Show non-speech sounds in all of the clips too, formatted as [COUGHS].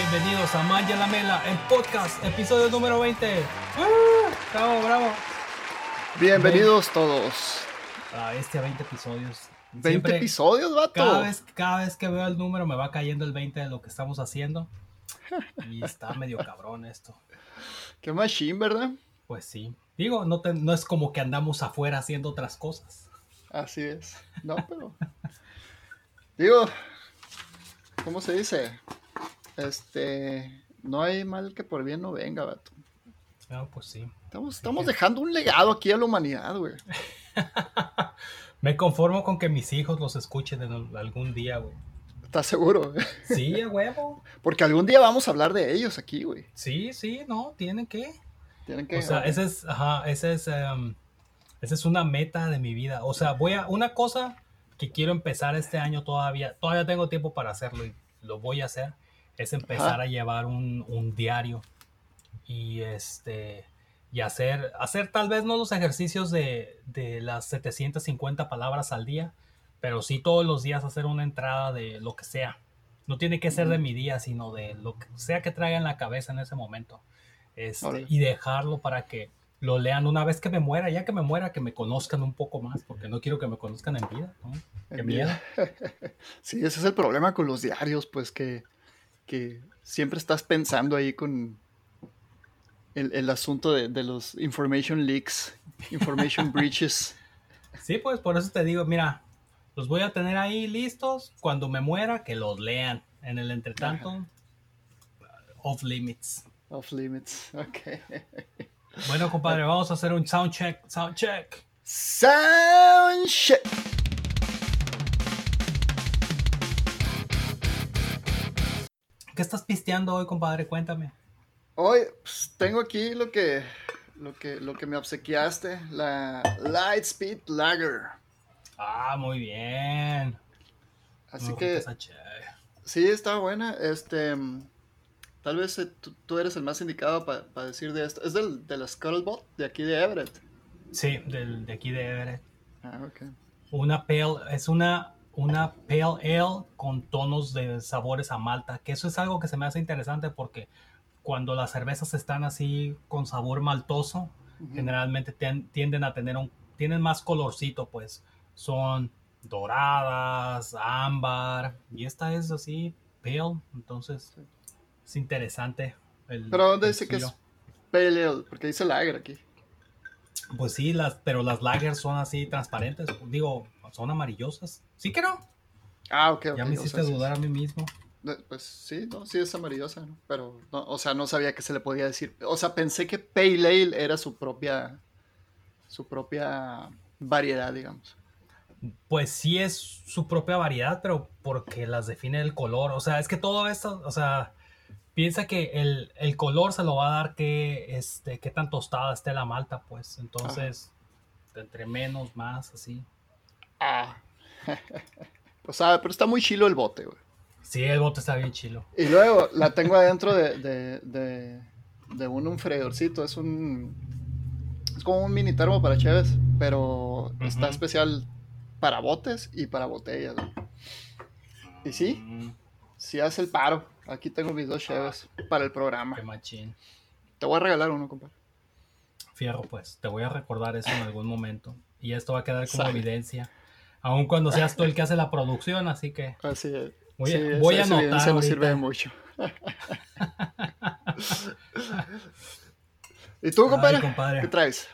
Bienvenidos a Maya la Mela, el podcast, episodio número 20. ¡Ah! Bravo, bravo. Bienvenidos todos. A este 20 episodios. 20 Siempre, episodios, vato. Cada vez, cada vez que veo el número me va cayendo el 20 de lo que estamos haciendo. [LAUGHS] Y está medio cabrón esto. Qué machine, ¿verdad? Pues sí. Digo, no, te- no es como que andamos afuera haciendo otras cosas. Así es. No, pero. Digo, ¿cómo se dice? Este. No hay mal que por bien no venga, vato. No, pues sí. Estamos, estamos dejando un legado aquí a la humanidad, güey. [LAUGHS] Me conformo con que mis hijos los escuchen en algún día, güey. ¿Estás seguro? Sí, [LAUGHS] a huevo. Porque algún día vamos a hablar de ellos aquí, güey. Sí, sí, no, tienen que. Tienen que. O sea, esa es, ajá, esa es, em, esa es una meta de mi vida. O sea, voy a, una cosa que quiero empezar este año todavía, todavía tengo tiempo para hacerlo y lo voy a hacer, es empezar Ajá. a llevar un, un diario y este, y hacer, hacer tal vez no los ejercicios de, de las 750 palabras al día, pero sí todos los días hacer una entrada de lo que sea. No tiene que ser de mi día, sino de lo que sea que traiga en la cabeza en ese momento. Este, y dejarlo para que lo lean una vez que me muera, ya que me muera, que me conozcan un poco más, porque no quiero que me conozcan en vida. ¿no? Qué En miedo. vida. [LAUGHS] sí, ese es el problema con los diarios, pues que, que siempre estás pensando ahí con el, el asunto de, de los information leaks, information [LAUGHS] breaches. Sí, pues por eso te digo, mira, los voy a tener ahí listos cuando me muera, que los lean. En el entretanto, off limits. Off limits. Ok. Bueno, compadre, vamos a hacer un sound check, sound check. Sound shit. ¿Qué estás pisteando hoy, compadre? Cuéntame. Hoy pues, tengo aquí lo que, lo que, lo que me obsequiaste, la Lightspeed Lager. Ah, muy bien. Así Muy que che- sí, está buena. Este, tal vez eh, tú, tú eres el más indicado para decir de esto. Es del, de la Scuttlebot, de aquí de Everett. Sí, del, de aquí de Everett. Ah, ok. Una pale, es una, una pale ale con tonos de sabores a malta, que eso es algo que se me hace interesante porque cuando las cervezas están así con sabor maltoso, generalmente tien- tienden a tener un, tienen más colorcito, pues son doradas, ámbar, y esta es así pale, entonces Sí. es interesante. el- Pero ¿dónde el dice que es. Pale Ale? Porque dice Lager aquí. Pues sí, las, pero las lagers son así transparentes, digo, son amarillosas. Sí que no. Ah, ok, ok. Ya me o hiciste sí- dudar a mí mismo. Pues sí, no, sí es amarillosa, ¿no? Pero, no, o sea, no sabía que se le podía decir. O sea, pensé que Pale Ale era su propia, su propia variedad, digamos. Pues sí es su propia variedad, pero porque las define el color. O sea, es que todo esto, o sea, piensa que el, el color se lo va a dar que, este, qué tan tostada esté la malta, pues. Entonces, entre menos, más, así. Ah. [LAUGHS] pues sabe, pero está muy chilo el bote, güey. Sí, el bote está bien chilo. Y luego la tengo adentro de, de, de, de un, un freidorcito. Es un. Es como un mini termo para cheves, pero está especial para botes y para botellas. güey. Y sí, Mm, sí hace el paro. Aquí tengo mis dos cheves para el programa. qué machín. Te voy a regalar uno, compadre. Fierro, pues. Te voy a recordar eso en algún momento. Y esto va a quedar como evidencia. Aun cuando seas tú el que hace la producción, así que Así es. Voy a- Sí, esa- voy a esa anotar evidencia no sirve de mucho. ¿Y tú, Ay, compadre? compadre. ¿Qué traes?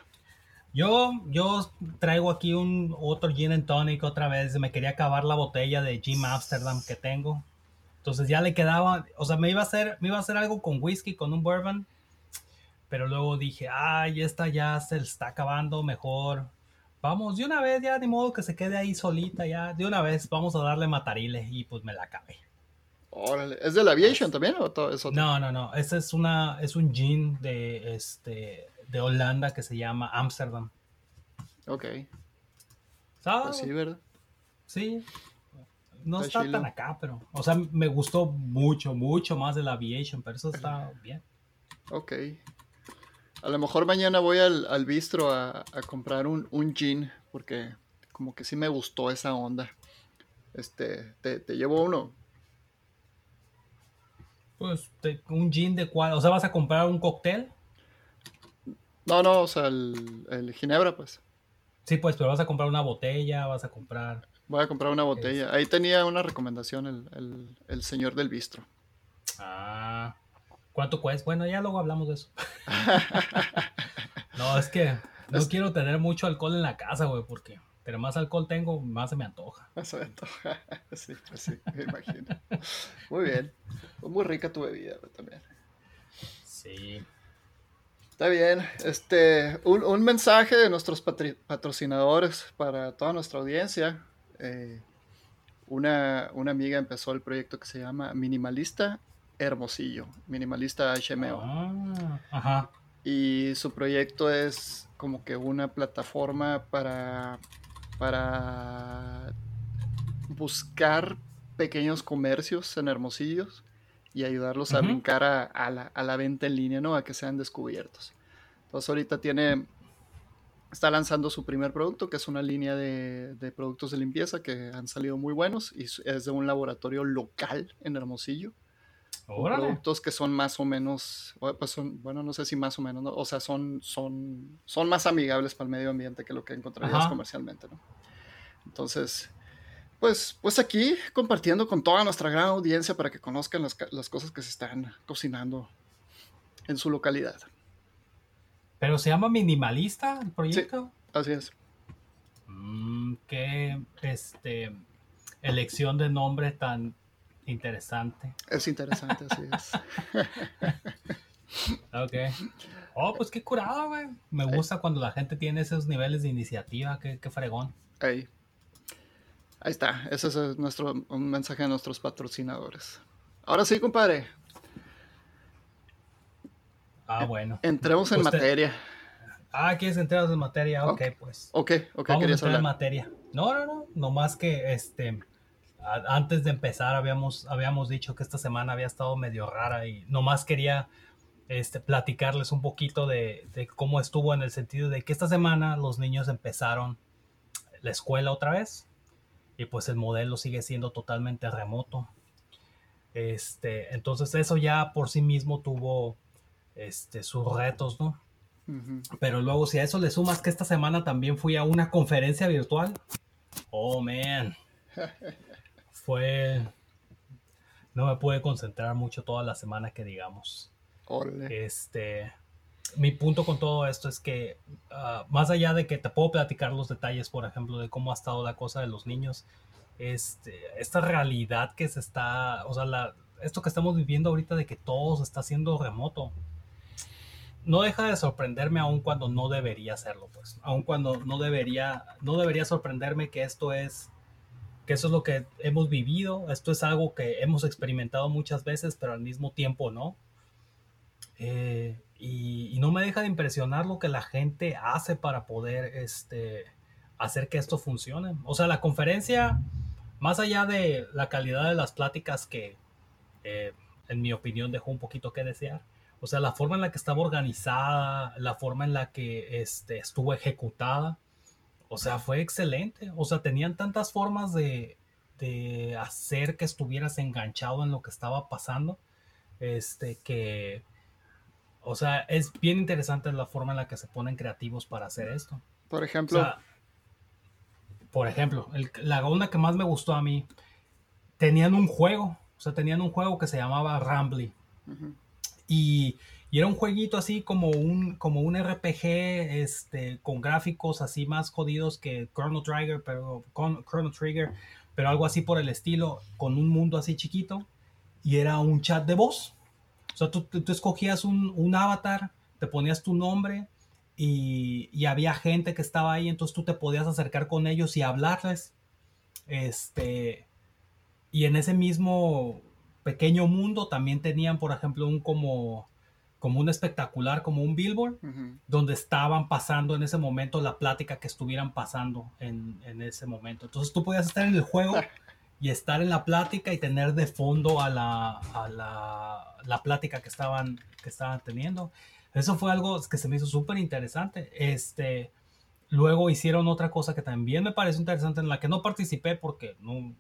Yo, yo traigo aquí un otro gin and tonic otra vez. Me quería acabar la botella de Jim Amsterdam que tengo. Entonces ya le quedaba, o sea, me iba a hacer, me iba a hacer algo con whisky, con un bourbon. Pero luego dije, ay, esta ya se está acabando, mejor. Vamos, de una vez ya, de modo que se quede ahí solita, ya, de una vez vamos a darle matarile y pues me la acabé. Órale. ¿Es de la Aviation también o todo eso? No, no, no, ese es una, es un gin de, este, de Holanda que se llama Amsterdam. Ok. ¿Sabes? Pues sí, ¿verdad? Sí. No Está está tan acá, pero. O sea, me gustó mucho, mucho más de la Aviation, pero eso está bien. Ok. A lo mejor mañana voy al, al bistro a, a comprar un, un gin, porque como que sí me gustó esa onda. Este, te, te llevo uno. Pues un gin de cuál, o sea, ¿vas a comprar un cóctel? No, no, o sea, el, el, ginebra, pues. Sí, pues, pero vas a comprar una botella, vas a comprar... Voy a comprar una botella. Ahí tenía una recomendación el, el, señor del bistro. Ah, ¿cuánto cuesta? Bueno, ya luego hablamos de eso. [LAUGHS] no, es que no quiero tener mucho alcohol en la casa, güey, porque pero más alcohol tengo, más se me antoja. Más se me antoja. [LAUGHS] Sí, pues sí, me imagino. Muy bien. Muy rica tu bebida también. Sí. Está bien. Este, un, mensaje de nuestros patrocinadores para toda nuestra audiencia. Eh, una, amiga empezó el proyecto que se llama Minimalista Hermosillo. Minimalista HMO. Ah, ajá. Y su proyecto es como que una plataforma para para buscar pequeños comercios en Hermosillos y ayudarlos a brincar a, la, venta en línea, ¿no? A que sean descubiertos. Entonces ahorita tiene, está lanzando su primer producto, que es una línea de, productos de limpieza que han salido muy buenos y es de un laboratorio local en Hermosillo. Productos que son más o menos, pues son, bueno, no sé si más o menos, o sea, son, son, son más amigables para el medio ambiente que lo que encontrarías comercialmente, ¿no? Entonces, pues, pues aquí compartiendo con toda nuestra gran audiencia para que conozcan las, cosas que se están cocinando en su localidad. ¿Pero se llama minimalista el proyecto? Sí, así es. Mm, qué este, elección de nombre tan interesante. Es interesante, así es. [LAUGHS] ok. Oh, pues qué curado, güey. Me gusta cuando la gente tiene esos niveles de iniciativa, qué, qué fregón. Ahí. Ahí está. Ese es nuestro un mensaje a nuestros patrocinadores. Ahora sí, compadre. Ah, bueno. Entremos en materia. Ah, ¿quieres entrar en materia? Ok, pues. Ok, ok, Vamos a entrar en materia. No, no, no. No más que este antes de empezar habíamos, habíamos dicho que esta semana había estado medio rara y nomás quería este, platicarles un poquito de, cómo estuvo en el sentido de que esta semana los niños empezaron la escuela otra vez y pues el modelo sigue siendo totalmente remoto. Este, entonces eso ya por sí mismo tuvo este, sus retos, ¿no? Pero luego si a eso le sumas que esta semana también fui a una conferencia virtual, oh man, [LAUGHS] fue. No me pude concentrar mucho toda la semana que digamos. Este. Mi punto con todo esto es que, ah, más allá de que te puedo platicar los detalles, por ejemplo, de cómo ha estado la cosa de los niños, este, esta realidad que se está, o sea, la, esto que estamos viviendo ahorita de que todo se está haciendo remoto, no deja de sorprenderme aun cuando no debería hacerlo, pues, aun cuando no debería, no debería sorprenderme que esto es que eso es lo que hemos vivido, esto es algo que hemos experimentado muchas veces, pero al mismo tiempo no. Eh, y, no me deja de impresionar lo que la gente hace para poder este, hacer que esto funcione. O sea, la conferencia, más allá de la calidad de las pláticas que, eh, en mi opinión, dejó un poquito que desear. O sea, la forma en la que estaba organizada, la forma en la que este, estuvo ejecutada, o sea, fue excelente. O sea, tenían tantas formas de, hacer que estuvieras enganchado en lo que estaba pasando. Este, que, o sea, es bien interesante la forma en la que se ponen creativos para hacer esto. Por ejemplo. por ejemplo, la onda que más me gustó a mí, tenían un juego. O sea, tenían un juego que se llamaba Rambly. Y y era un jueguito así como un, como un RPG este, con gráficos así más jodidos que Chrono Trigger, pero, Chrono Trigger, pero algo así por el estilo, con un mundo así chiquito. Y era un chat de voz. O sea, tú, tú escogías un, un, avatar, te ponías tu nombre y, y, había gente que estaba ahí, entonces tú te podías acercar con ellos y hablarles. Este, y en ese mismo pequeño mundo también tenían, por ejemplo, un como como un espectacular, como un billboard, donde estaban pasando en ese momento la plática que estuvieran pasando en, ese momento. Entonces tú podías estar en el juego y estar en la plática y tener de fondo a la, la, plática que estaban, que estaban teniendo. Eso fue algo que se me hizo súper interesante. Este, luego hicieron otra cosa que también me pareció interesante, en la que no participé porque no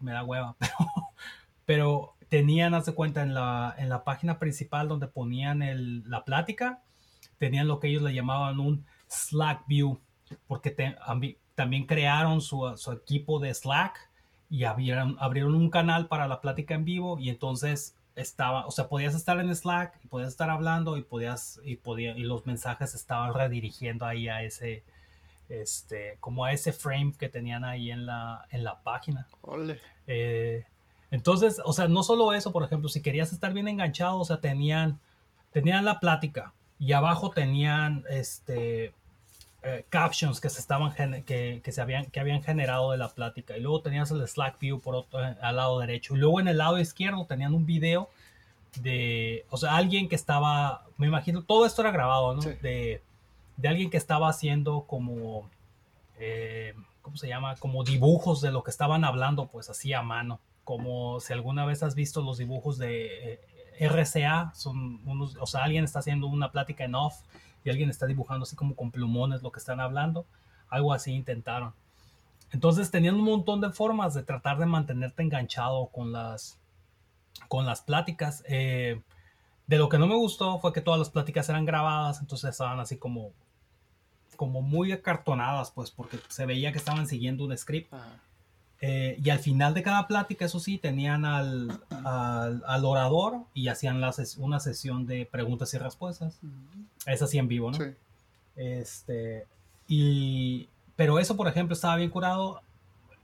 me da hueva, [LAUGHS] pero, pero tenían, haz de cuenta, en la, en la página principal donde ponían el, la plática, tenían lo que ellos le llamaban un Slack View, porque también crearon su, su, equipo de Slack y abrieron, abrieron un canal para la plática en vivo y entonces estaba, o sea, podías estar en Slack y podías estar hablando y podías, y podía, y los mensajes estaban redirigiendo ahí a ese, este, como a ese frame que tenían ahí en la, en la página. Eh, entonces, o sea, no solo eso, por ejemplo, si querías estar bien enganchado, o sea, tenían, tenían la plática y abajo tenían, este, eh, captions que se estaban que, que, se habían que habían generado de la plática. Y luego tenías el Slack View por otro eh, al lado derecho. Y luego en el lado izquierdo tenían un video de o sea alguien que estaba me imagino todo esto era grabado ¿no? de, de, alguien que estaba haciendo como eh, cómo se llama como dibujos de lo que estaban hablando pues así a mano como si alguna vez has visto los dibujos de RCA son unos o sea alguien está haciendo una plática en off y alguien está dibujando así como con plumones lo que están hablando. Algo así intentaron. Entonces tenían un montón de formas de tratar de mantenerte enganchado con las, con las pláticas. Eh, de lo que no me gustó fue que todas las pláticas eran grabadas, entonces estaban así como, como muy acartonadas, pues, porque se veía que estaban siguiendo un script. Eh, y al final de cada plática, eso sí, tenían al, al, orador y hacían una sesión de preguntas y respuestas. Es así en vivo, ¿no? Sí. Este, y, pero eso, por ejemplo, estaba bien curado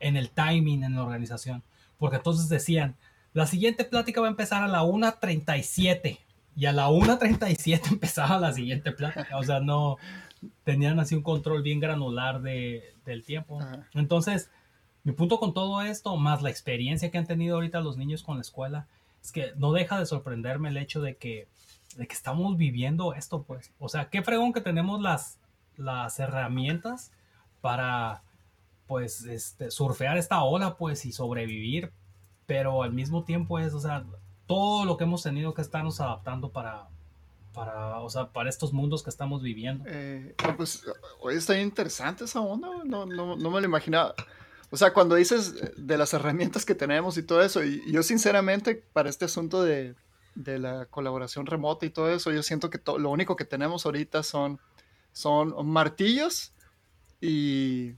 en el timing en la organización. Porque entonces decían, la siguiente plática va a empezar a la 1.37. Y a la 1.37 [LAUGHS] empezaba la siguiente plática. O sea, no tenían así un control bien granular de, del tiempo. Entonces, mi punto con todo esto, más la experiencia que han tenido ahorita los niños con la escuela, es que no deja de sorprenderme el hecho de que, de que estamos viviendo esto, pues. O sea, qué fregón que tenemos las, las herramientas para, pues, este, surfear esta ola, pues, y sobrevivir, pero al mismo tiempo es, o sea, todo lo que hemos tenido que estarnos adaptando para, para, o sea, para estos mundos que estamos viviendo. Eh, pues, está interesante esa onda, no, no, no me lo imaginaba. O sea, cuando dices de las herramientas que tenemos y todo eso, y, yo sinceramente para este asunto de, de, la colaboración remota y todo eso, yo siento que lo único que tenemos ahorita son, son martillos y,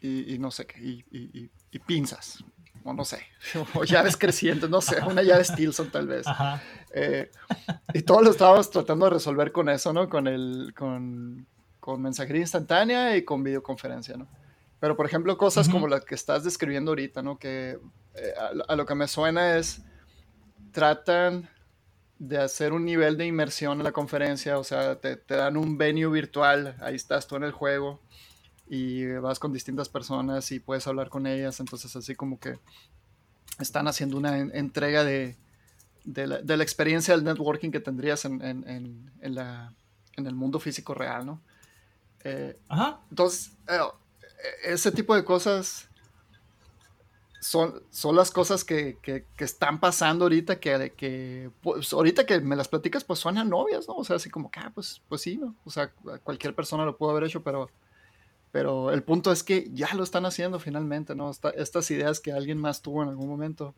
y, no sé qué, y, pinzas, o no sé, [LAUGHS] o llaves crecientes, no sé, una llave Stilson tal vez. Eh, y todo lo estábamos tratando de resolver con eso, ¿no? Con, el, con, con mensajería instantánea y con videoconferencia, ¿no? Pero, por ejemplo, cosas como las que estás describiendo ahorita, ¿no? Que eh, a, lo que me suena es, tratan de hacer un nivel de inmersión en la conferencia, o sea, te, dan un venue virtual, ahí estás tú en el juego y vas con distintas personas y puedes hablar con ellas, entonces así como que están haciendo una entrega de, de, la, experiencia del networking que tendrías en, en, en, la, en el mundo físico real, ¿no? Eh, Ajá. Entonces, eh, ese tipo de cosas son, son las cosas que, están pasando ahorita, que, que pues, ahorita que me las platicas, pues suenan novias, ¿no? O sea, así como que, ah, pues, pues sí, ¿no? O sea, cualquier persona lo pudo haber hecho, pero, pero el punto es que ya lo están haciendo finalmente, ¿no? estas ideas que alguien más tuvo en algún momento,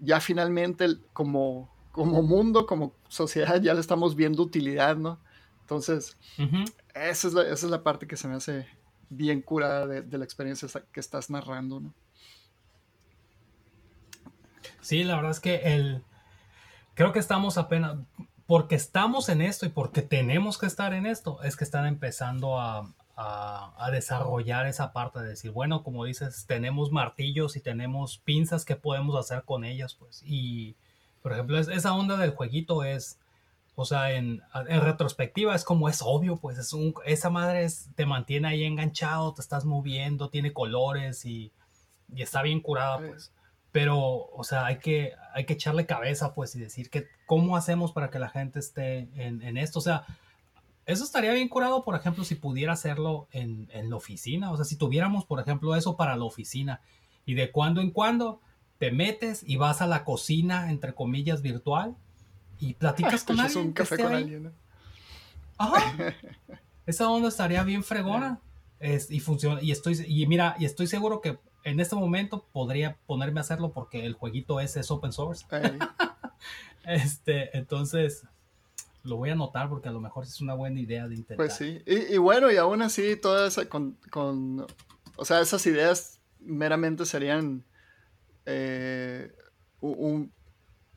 ya finalmente como, como mundo, como sociedad, ya le estamos viendo utilidad, ¿no? Entonces, esa, es la, esa es la parte que se me hace bien curada de, la experiencia que estás narrando, ¿no? Sí, la verdad es que el creo que estamos apenas porque estamos en esto y porque tenemos que estar en esto, es que están empezando a, desarrollar esa parte de decir, bueno, como dices, tenemos martillos y tenemos pinzas que podemos hacer con ellas, pues. Y, por ejemplo, esa onda del jueguito es, o sea, en, retrospectiva es como es obvio, pues es un, esa madre te mantiene ahí enganchado, te estás moviendo, tiene colores y, está bien curada, pues. Pero, o sea, hay que, hay que echarle cabeza, pues, y decir que cómo hacemos para que la gente esté en, esto. O sea, eso estaría bien curado, por ejemplo, si pudiera hacerlo en, en la oficina. O sea, si tuviéramos, por ejemplo, eso para la oficina. Y de cuando en cuando te metes y vas a la cocina, entre comillas, virtual y platicas con alguien. un café con alguien. Ajá. [LAUGHS] Esa onda estaría bien fregona. Es, y funciona. Y estoy, y mira, y estoy seguro que en este momento podría ponerme a hacerlo porque el jueguito ese es open source. [LAUGHS] Este, entonces, lo voy a anotar porque a lo mejor es una buena idea de intentar. Pues sí, y, bueno, y aún así, toda esa, con, con, o sea, esas ideas meramente serían eh, un,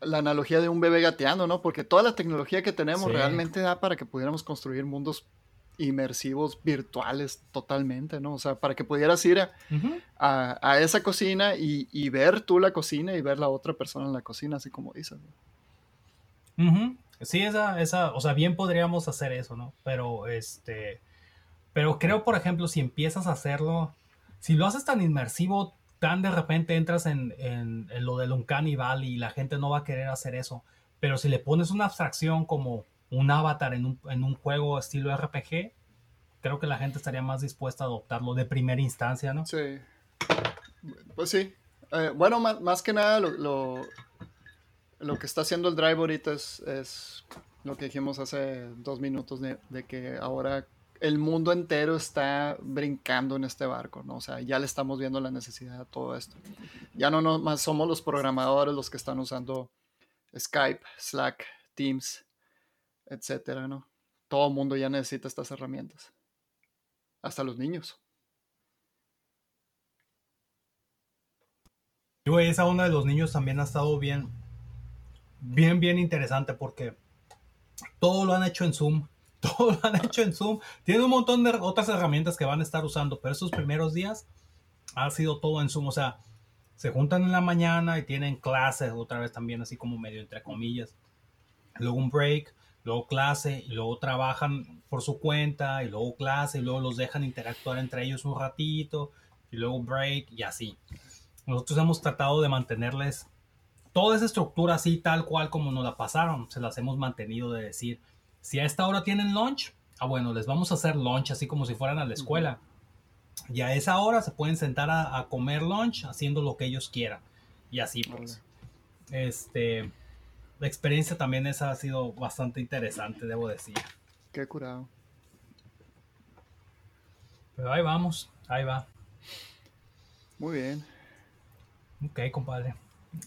la analogía de un bebé gateando, ¿no? Porque toda la tecnología que tenemos realmente da para que pudiéramos construir mundos inmersivos virtuales totalmente, ¿no? O sea, para que pudieras ir a, a, esa cocina y, y, ver tú la cocina y ver la otra persona en la cocina, así como dices. Sí, esa, esa, o sea, bien podríamos hacer eso, ¿no? Pero este, pero creo, por ejemplo, si empiezas a hacerlo, si lo haces tan inmersivo, tan de repente entras en, en, lo del Uncanny Valley y la gente no va a querer hacer eso. Pero si le pones una abstracción como un avatar en un, en un juego estilo RPG, creo que la gente estaría más dispuesta a adoptarlo de primera instancia, ¿no? Sí. Pues sí. Eh, bueno, más, más, que nada lo, lo, que está haciendo el Drive ahorita es, es, lo que dijimos hace dos minutos de, de que ahora el mundo entero está brincando en este barco, ¿no? O sea, ya le estamos viendo la necesidad de todo esto. Ya no, no más somos los programadores los que están usando Skype, Slack, Teams, etcétera, ¿no? Todo el mundo ya necesita estas herramientas. Hasta los niños. Yo esa onda de los niños también ha estado bien, bien, bien interesante porque todo lo han hecho en Zoom [LAUGHS] todo lo han hecho en Zoom. Tienen un montón de otras herramientas que van a estar usando, pero esos primeros días ha sido todo en Zoom. O sea, se juntan en la mañana y tienen clases otra vez también, así como medio entre comillas. Luego un break, luego clase, y luego trabajan por su cuenta, y luego clase, y luego los dejan interactuar entre ellos un ratito, y luego break, y así. Nosotros hemos tratado de mantenerles toda esa estructura así, tal cual como nos la pasaron. Se las hemos mantenido de decir, si a esta hora tienen lunch, ah, bueno, les vamos a hacer lunch así como si fueran a la escuela. Y a esa hora se pueden sentar a, comer lunch haciendo lo que ellos quieran. Y así pues. Este, la experiencia también esa ha sido bastante interesante, debo decir. Qué curado. Pero ahí vamos, ahí va. Muy bien. Ok, compadre.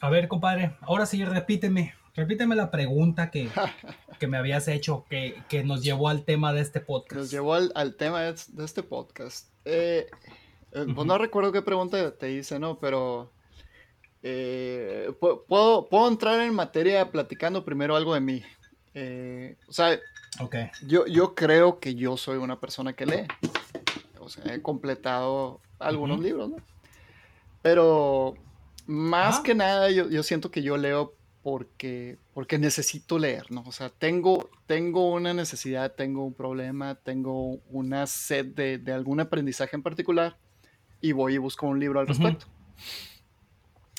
A ver, compadre, ahora sí repíteme. Repíteme la pregunta que, [LAUGHS] me habías hecho, que, nos llevó al tema de este podcast. Nos llevó al, tema de, este podcast. Eh, eh, pues no recuerdo qué pregunta te hice, ¿no? Pero eh, puedo, puedo entrar en materia platicando primero algo de mí. o sea, yo, yo creo que yo soy una persona que lee. O sea, he completado algunos libros, ¿no? Pero más ah. que nada, yo, yo siento que yo leo porque, porque necesito leer, ¿no? O sea, tengo, tengo una necesidad, tengo un problema, tengo una sed de, de algún aprendizaje en particular y voy y busco un libro al respecto.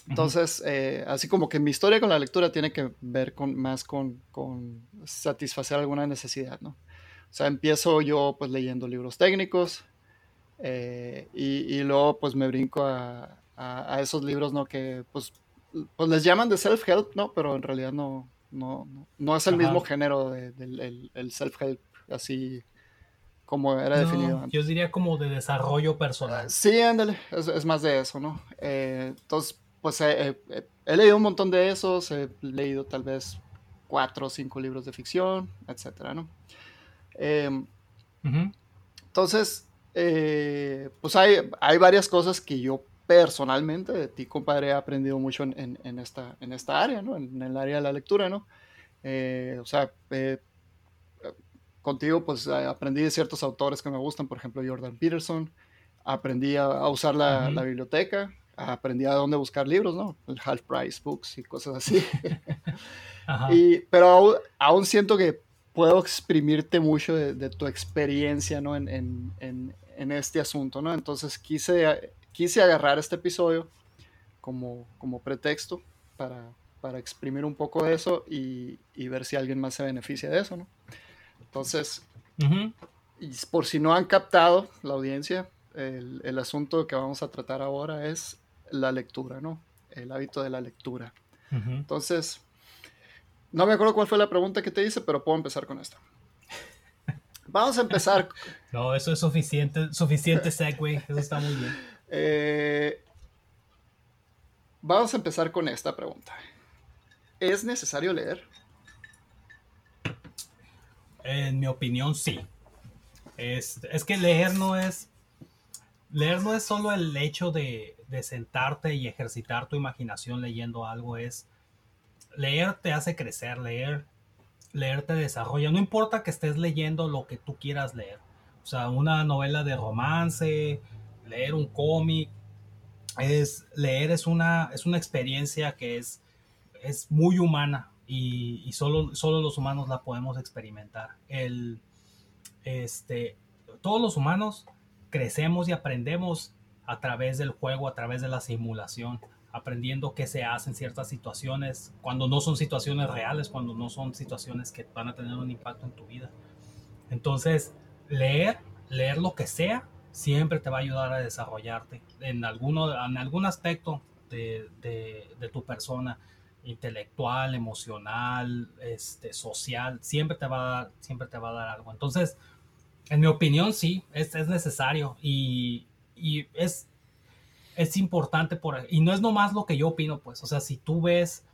Entonces, eh, así como que mi historia con la lectura tiene que ver con, más con, con, satisfacer alguna necesidad, ¿no? O sea, empiezo yo pues leyendo libros técnicos eh, y, y, luego pues me brinco a, a, a, esos libros, ¿no? Que pues pues les llaman de self-help, ¿no? Pero en realidad no, no, no es el mismo género del el self-help, así como era definido antes. Yo diría como de desarrollo personal. Sí, ándale, es, más de eso, ¿no? Eh, entonces, pues he, leído un montón de esos, he leído tal vez cuatro o cinco libros de ficción, etcétera, ¿no? Em, entonces, eh, pues hay, hay varias cosas que yo personalmente de ti, compadre, he aprendido mucho en, en, esta, en esta área, ¿no? En, el área de la lectura, ¿no? Eh, o sea, contigo pues aprendí de ciertos autores que me gustan, por ejemplo, Jordan Peterson, aprendí a, usar la, la, biblioteca, aprendí a dónde buscar libros, ¿no? El Half Price Books y cosas así. [LAUGHS] y, pero aún, aún, siento que puedo exprimirte mucho de, de tu experiencia, ¿no? En, en, en, este asunto, ¿no? Entonces quise quise agarrar este episodio como, como pretexto para, para exprimir un poco de eso y, y, ver si alguien más se beneficia de eso, ¿no? Entonces, y por si no han captado la audiencia, el, el, asunto que vamos a tratar ahora es la lectura, ¿no? El hábito de la lectura. Entonces, no me acuerdo cuál fue la pregunta que te hice, pero puedo empezar con esta. [LAUGHS] Vamos a empezar. no, eso es suficiente, suficiente segue, eso está muy bien. Eh, vamos a empezar con esta pregunta. ¿Es necesario leer? En mi opinión, sí. Es, es que leer no es. Leer no es solo el hecho de, de sentarte y ejercitar tu imaginación leyendo algo, es leer te hace crecer, leer, leer te desarrolla. No importa que estés leyendo lo que tú quieras leer. O sea, una novela de romance, leer un cómic, es leer es una, es una experiencia que es, es muy humana y, y, solo, solo los humanos la podemos experimentar. El, este, todos los humanos crecemos y aprendemos a través del juego, a través de la simulación, aprendiendo qué se hace en ciertas situaciones, cuando no son situaciones reales, cuando no son situaciones que van a tener un impacto en tu vida. Entonces, leer, leer lo que sea, siempre te va a ayudar a desarrollarte en, alguno, en algún aspecto de, de, tu persona, intelectual, emocional, este, social, siempre te, va a dar, siempre te va a dar algo. Entonces, en mi opinión, sí, es, es necesario y, y, es, es importante por y no es nomás lo que yo opino, pues, o sea, si tú ves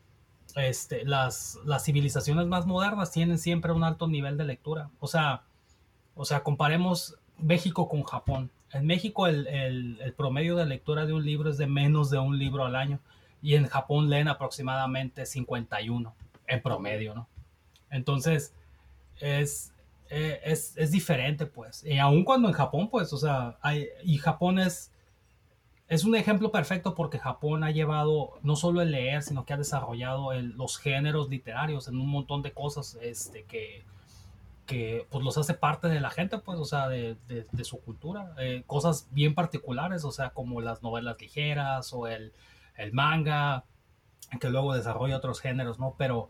este, las, las civilizaciones más modernas tienen siempre un alto nivel de lectura, o sea, o sea, comparemos México con Japón. En México el, el, promedio de lectura de un libro es de menos de un libro al año y en Japón leen aproximadamente 51 en promedio, ¿no? Entonces, es, eh, es, es, diferente, pues. Y aun cuando en Japón, pues, o sea, hay, y Japón es, es un ejemplo perfecto porque Japón ha llevado no solo el leer, sino que ha desarrollado los géneros literarios en un montón de cosas este, que, que pues los hace parte de la gente, pues, o sea, de, de, su cultura. Eh, cosas bien particulares, o sea, como las novelas ligeras o el, el manga, que luego desarrolla otros géneros, ¿no? Pero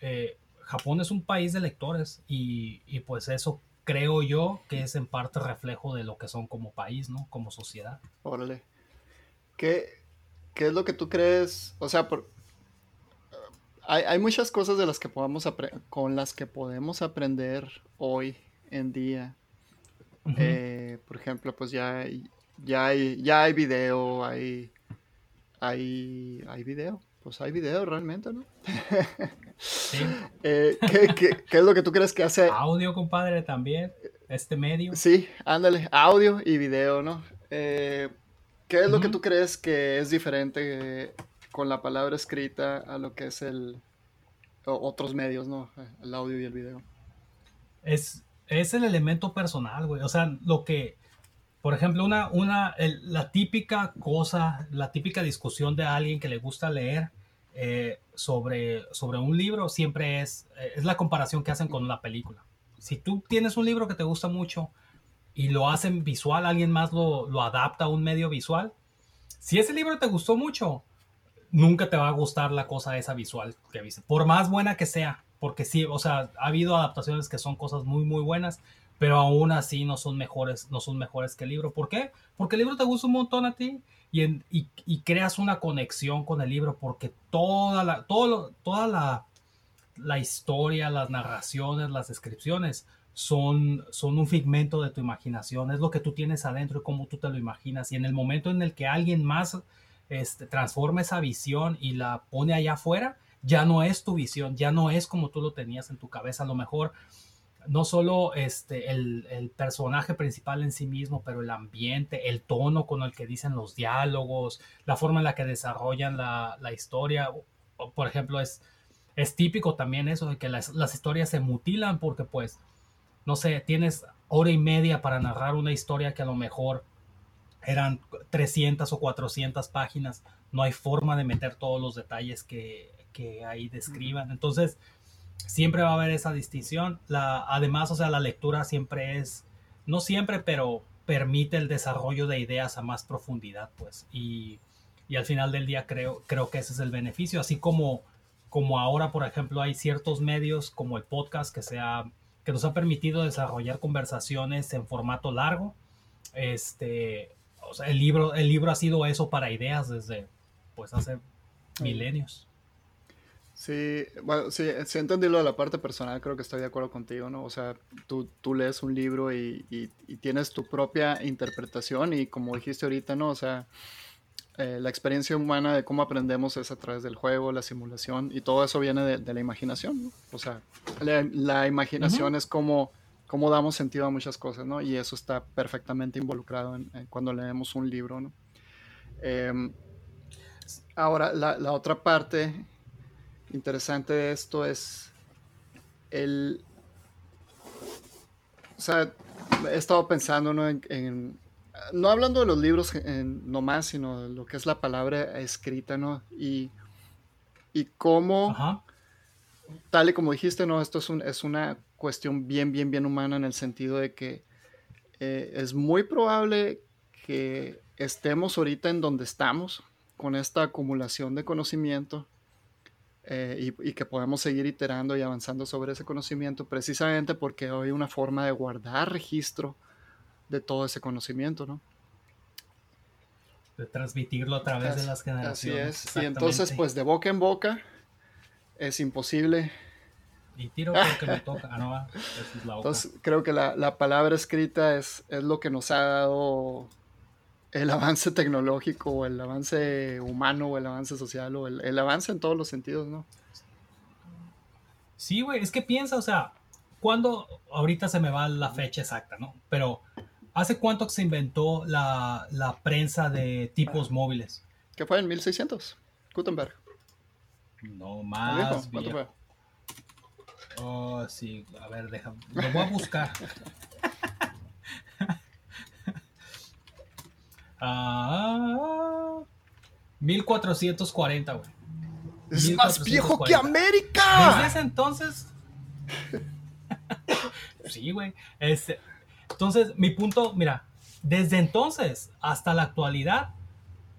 eh, Japón es un país de lectores y, y, pues eso creo yo que es en parte reflejo de lo que son como país, ¿no? Como sociedad. Órale. ¿Qué, qué es lo que tú crees? O sea, por, hay, hay, muchas cosas de las que podamos con las que podemos aprender hoy en día. Uh -huh. eh, por ejemplo, pues ya hay, ya hay, ya hay video, hay, hay, hay video. Pues hay video realmente, ¿no? Sí. [LAUGHS] eh, ¿qué, qué, qué, es lo que tú crees que hace? Audio, compadre, también. Este medio. Sí, ándale, audio y video, ¿no? Eh, ¿Qué es uh -huh. lo que tú crees que es diferente con la palabra escrita a lo que es el otros medios, ¿no? El audio y el video. Es, es el elemento personal, güey. O sea, lo que, por ejemplo, una, una, el, la típica cosa, la típica discusión de alguien que le gusta leer eh, sobre, sobre un libro siempre es, es la comparación que hacen con la película. Si tú tienes un libro que te gusta mucho y lo hacen visual, alguien más lo, lo adapta a un medio visual, si ese libro te gustó mucho, nunca te va a gustar la cosa esa visual que viste, por más buena que sea, porque sí, o sea, ha habido adaptaciones que son cosas muy, muy buenas, pero aún así no son mejores, no son mejores que el libro. ¿Por qué? Porque el libro te gusta un montón a ti y, y creas una conexión con el libro, porque toda la, todo, toda la, la historia, las narraciones, las descripciones son, son un figmento de tu imaginación, es lo que tú tienes adentro y cómo tú te lo imaginas. Y en el momento en el que alguien más este, transforma esa visión y la pone allá afuera, ya no es tu visión, ya no es como tú lo tenías en tu cabeza. A lo mejor no solo este, el, el, personaje principal en sí mismo, pero el ambiente, el tono con el que dicen los diálogos, la forma en la que desarrollan la, la historia. Por ejemplo, es, es típico también eso de que las, las historias se mutilan porque pues, no sé, tienes hora y media para narrar una historia que a lo mejor eran 300 o 400 páginas, no hay forma de meter todos los detalles que, que ahí describan. Entonces, siempre va a haber esa distinción. La, además, o sea, la lectura siempre es, no siempre, pero permite el desarrollo de ideas a más profundidad, pues. Y, y al final del día creo, creo que ese es el beneficio. Así como, como ahora, por ejemplo, hay ciertos medios como el podcast que, sea, que nos ha permitido desarrollar conversaciones en formato largo. Este, o sea, el libro, el libro ha sido eso para ideas desde pues hace milenios. Sí, bueno, sí, sí entendí lo de la parte personal, creo que estoy de acuerdo contigo, ¿no? O sea, tú, tú lees un libro y, y, y, tienes tu propia interpretación y como dijiste ahorita, ¿no? O sea, eh, la experiencia humana de cómo aprendemos es a través del juego, la simulación, y todo eso viene de, la imaginación, O sea, la, imaginación es como, como damos sentido a muchas cosas, ¿no? Y eso está perfectamente involucrado en, cuando leemos un libro, ¿no? Em, ahora, la, la, otra parte interesante de esto es el... O sea, he estado pensando ¿no? en no hablando de los libros nomás, sino de lo que es la palabra escrita, ¿no? Y, y cómo, tal y como dijiste, ¿no? Esto es, es una cuestión bien, bien, bien humana en el sentido de que eh, es muy probable que estemos ahorita en donde estamos con esta acumulación de conocimiento eh, y, y, que podemos seguir iterando y avanzando sobre ese conocimiento precisamente porque hay una forma de guardar registro de todo ese conocimiento, ¿no? De transmitirlo a través de las generaciones. Así es. Y entonces, pues de boca en boca, es imposible. Y tiro creo que me [LAUGHS] toca. Ah, no, va. es la Entonces, creo que la, palabra escrita es, es lo que nos ha dado el avance tecnológico, o el avance humano, o el avance social, o el, el avance en todos los sentidos, ¿no? Sí, güey, es que piensa, o sea, cuando, ahorita se me va la fecha exacta, ¿no? Pero ¿Hace cuánto se inventó la, prensa de tipos móviles? ¿Qué fue en 1600? Gutenberg. No más. ¿Cuánto fue? Oh, sí. A ver, déjame. Lo voy a buscar. [LAUGHS] ah, 1440, güey. Es más viejo que América. Desde ese entonces. [LAUGHS] sí, güey. Este, entonces, mi punto, mira, desde entonces hasta la actualidad,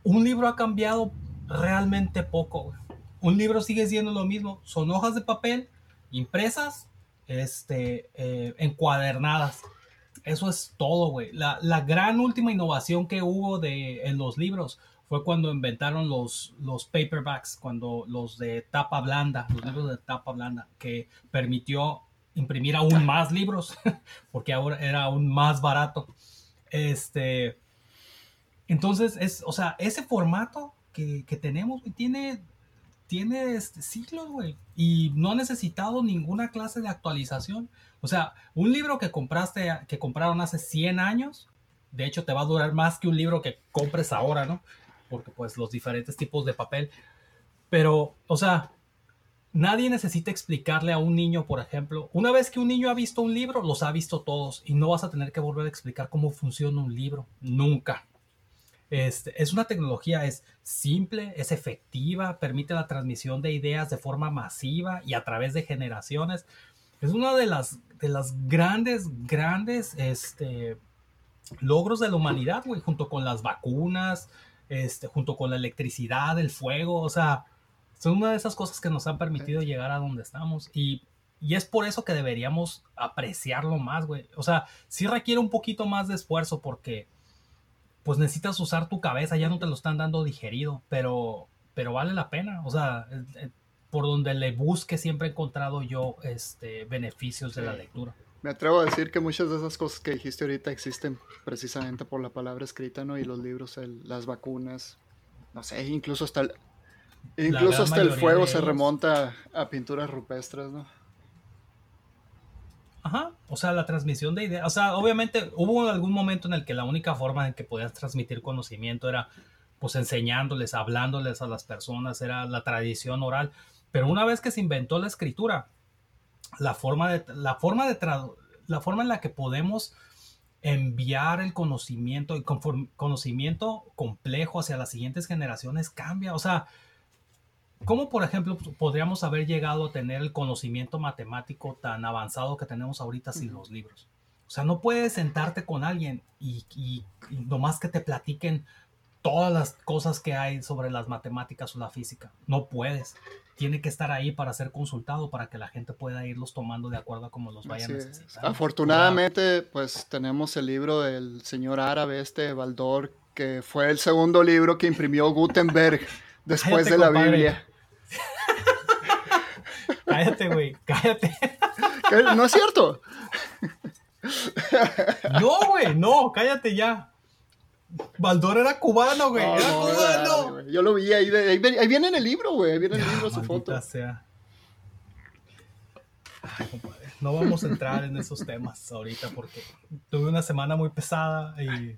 un libro ha cambiado realmente poco. Un libro sigue siendo lo mismo. Son hojas de papel impresas, este, eh, encuadernadas. Eso es todo, güey. La, gran última innovación que hubo de, en los libros fue cuando inventaron los, los paperbacks, cuando los de tapa blanda, los libros de tapa blanda, que permitió imprimir aún más libros, [LAUGHS] porque ahora era aún más barato. Este, entonces, es, o sea, ese formato que, tenemos tiene, tiene este, siglos, güey, y no ha necesitado ninguna clase de actualización. O sea, un libro que compraste, que compraron hace 100 años, de hecho te va a durar más que un libro que compres ahora, ¿no? Porque pues los diferentes tipos de papel. Pero, o sea, Nadie necesita explicarle a un niño, por ejemplo, una vez que un niño ha visto un libro, los ha visto todos y no vas a tener que volver a explicar cómo funciona un libro, nunca. Este, es una tecnología, es simple, es efectiva, permite la transmisión de ideas de forma masiva y a través de generaciones. Es una de las, de las grandes, grandes este, logros de la humanidad, güey, junto con las vacunas, este, junto con la electricidad, el fuego, o sea, son una de esas cosas que nos han permitido llegar a donde estamos y, es por eso que deberíamos apreciarlo más, güey. O sea, sí requiere un poquito más de esfuerzo porque pues necesitas usar tu cabeza, ya no te lo están dando digerido, pero, pero vale la pena. O sea, por donde le busque siempre he encontrado yo este, beneficios de la lectura. Me atrevo a decir que muchas de esas cosas que dijiste ahorita existen precisamente por la palabra escrita, ¿no? Y los libros, las vacunas, no sé, incluso hasta el, Incluso hasta el fuego se remonta a pinturas rupestres, ¿no? Ajá, o sea, la transmisión de ideas, o sea, obviamente hubo algún momento en el que la única forma en que podías transmitir conocimiento era pues enseñándoles, hablándoles a las personas, era la tradición oral, pero una vez que se inventó la escritura, la forma de la forma de la forma en la que podemos enviar el conocimiento y conocimiento complejo hacia las siguientes generaciones cambia, o sea, ¿Cómo, por ejemplo, podríamos haber llegado a tener el conocimiento matemático tan avanzado que tenemos ahorita sin los libros? O sea, no puedes sentarte con alguien y, y, nomás que te platiquen todas las cosas que hay sobre las matemáticas o la física. No puedes. Tiene que estar ahí para ser consultado, para que la gente pueda irlos tomando de acuerdo a cómo los vayan necesitando. Afortunadamente, pues tenemos el libro del señor árabe, este Baldor, que fue el segundo libro que imprimió Gutenberg [LAUGHS] después de la Biblia. [LAUGHS] cállate, güey, cállate. No es cierto. No, güey, no, cállate ya. Baldor era cubano, güey. era cubano. Yo lo vi ahí, ahí, viene en el libro, güey. Ahí viene en el libro su foto. Sea. no vamos a entrar en esos temas ahorita porque tuve una semana muy pesada y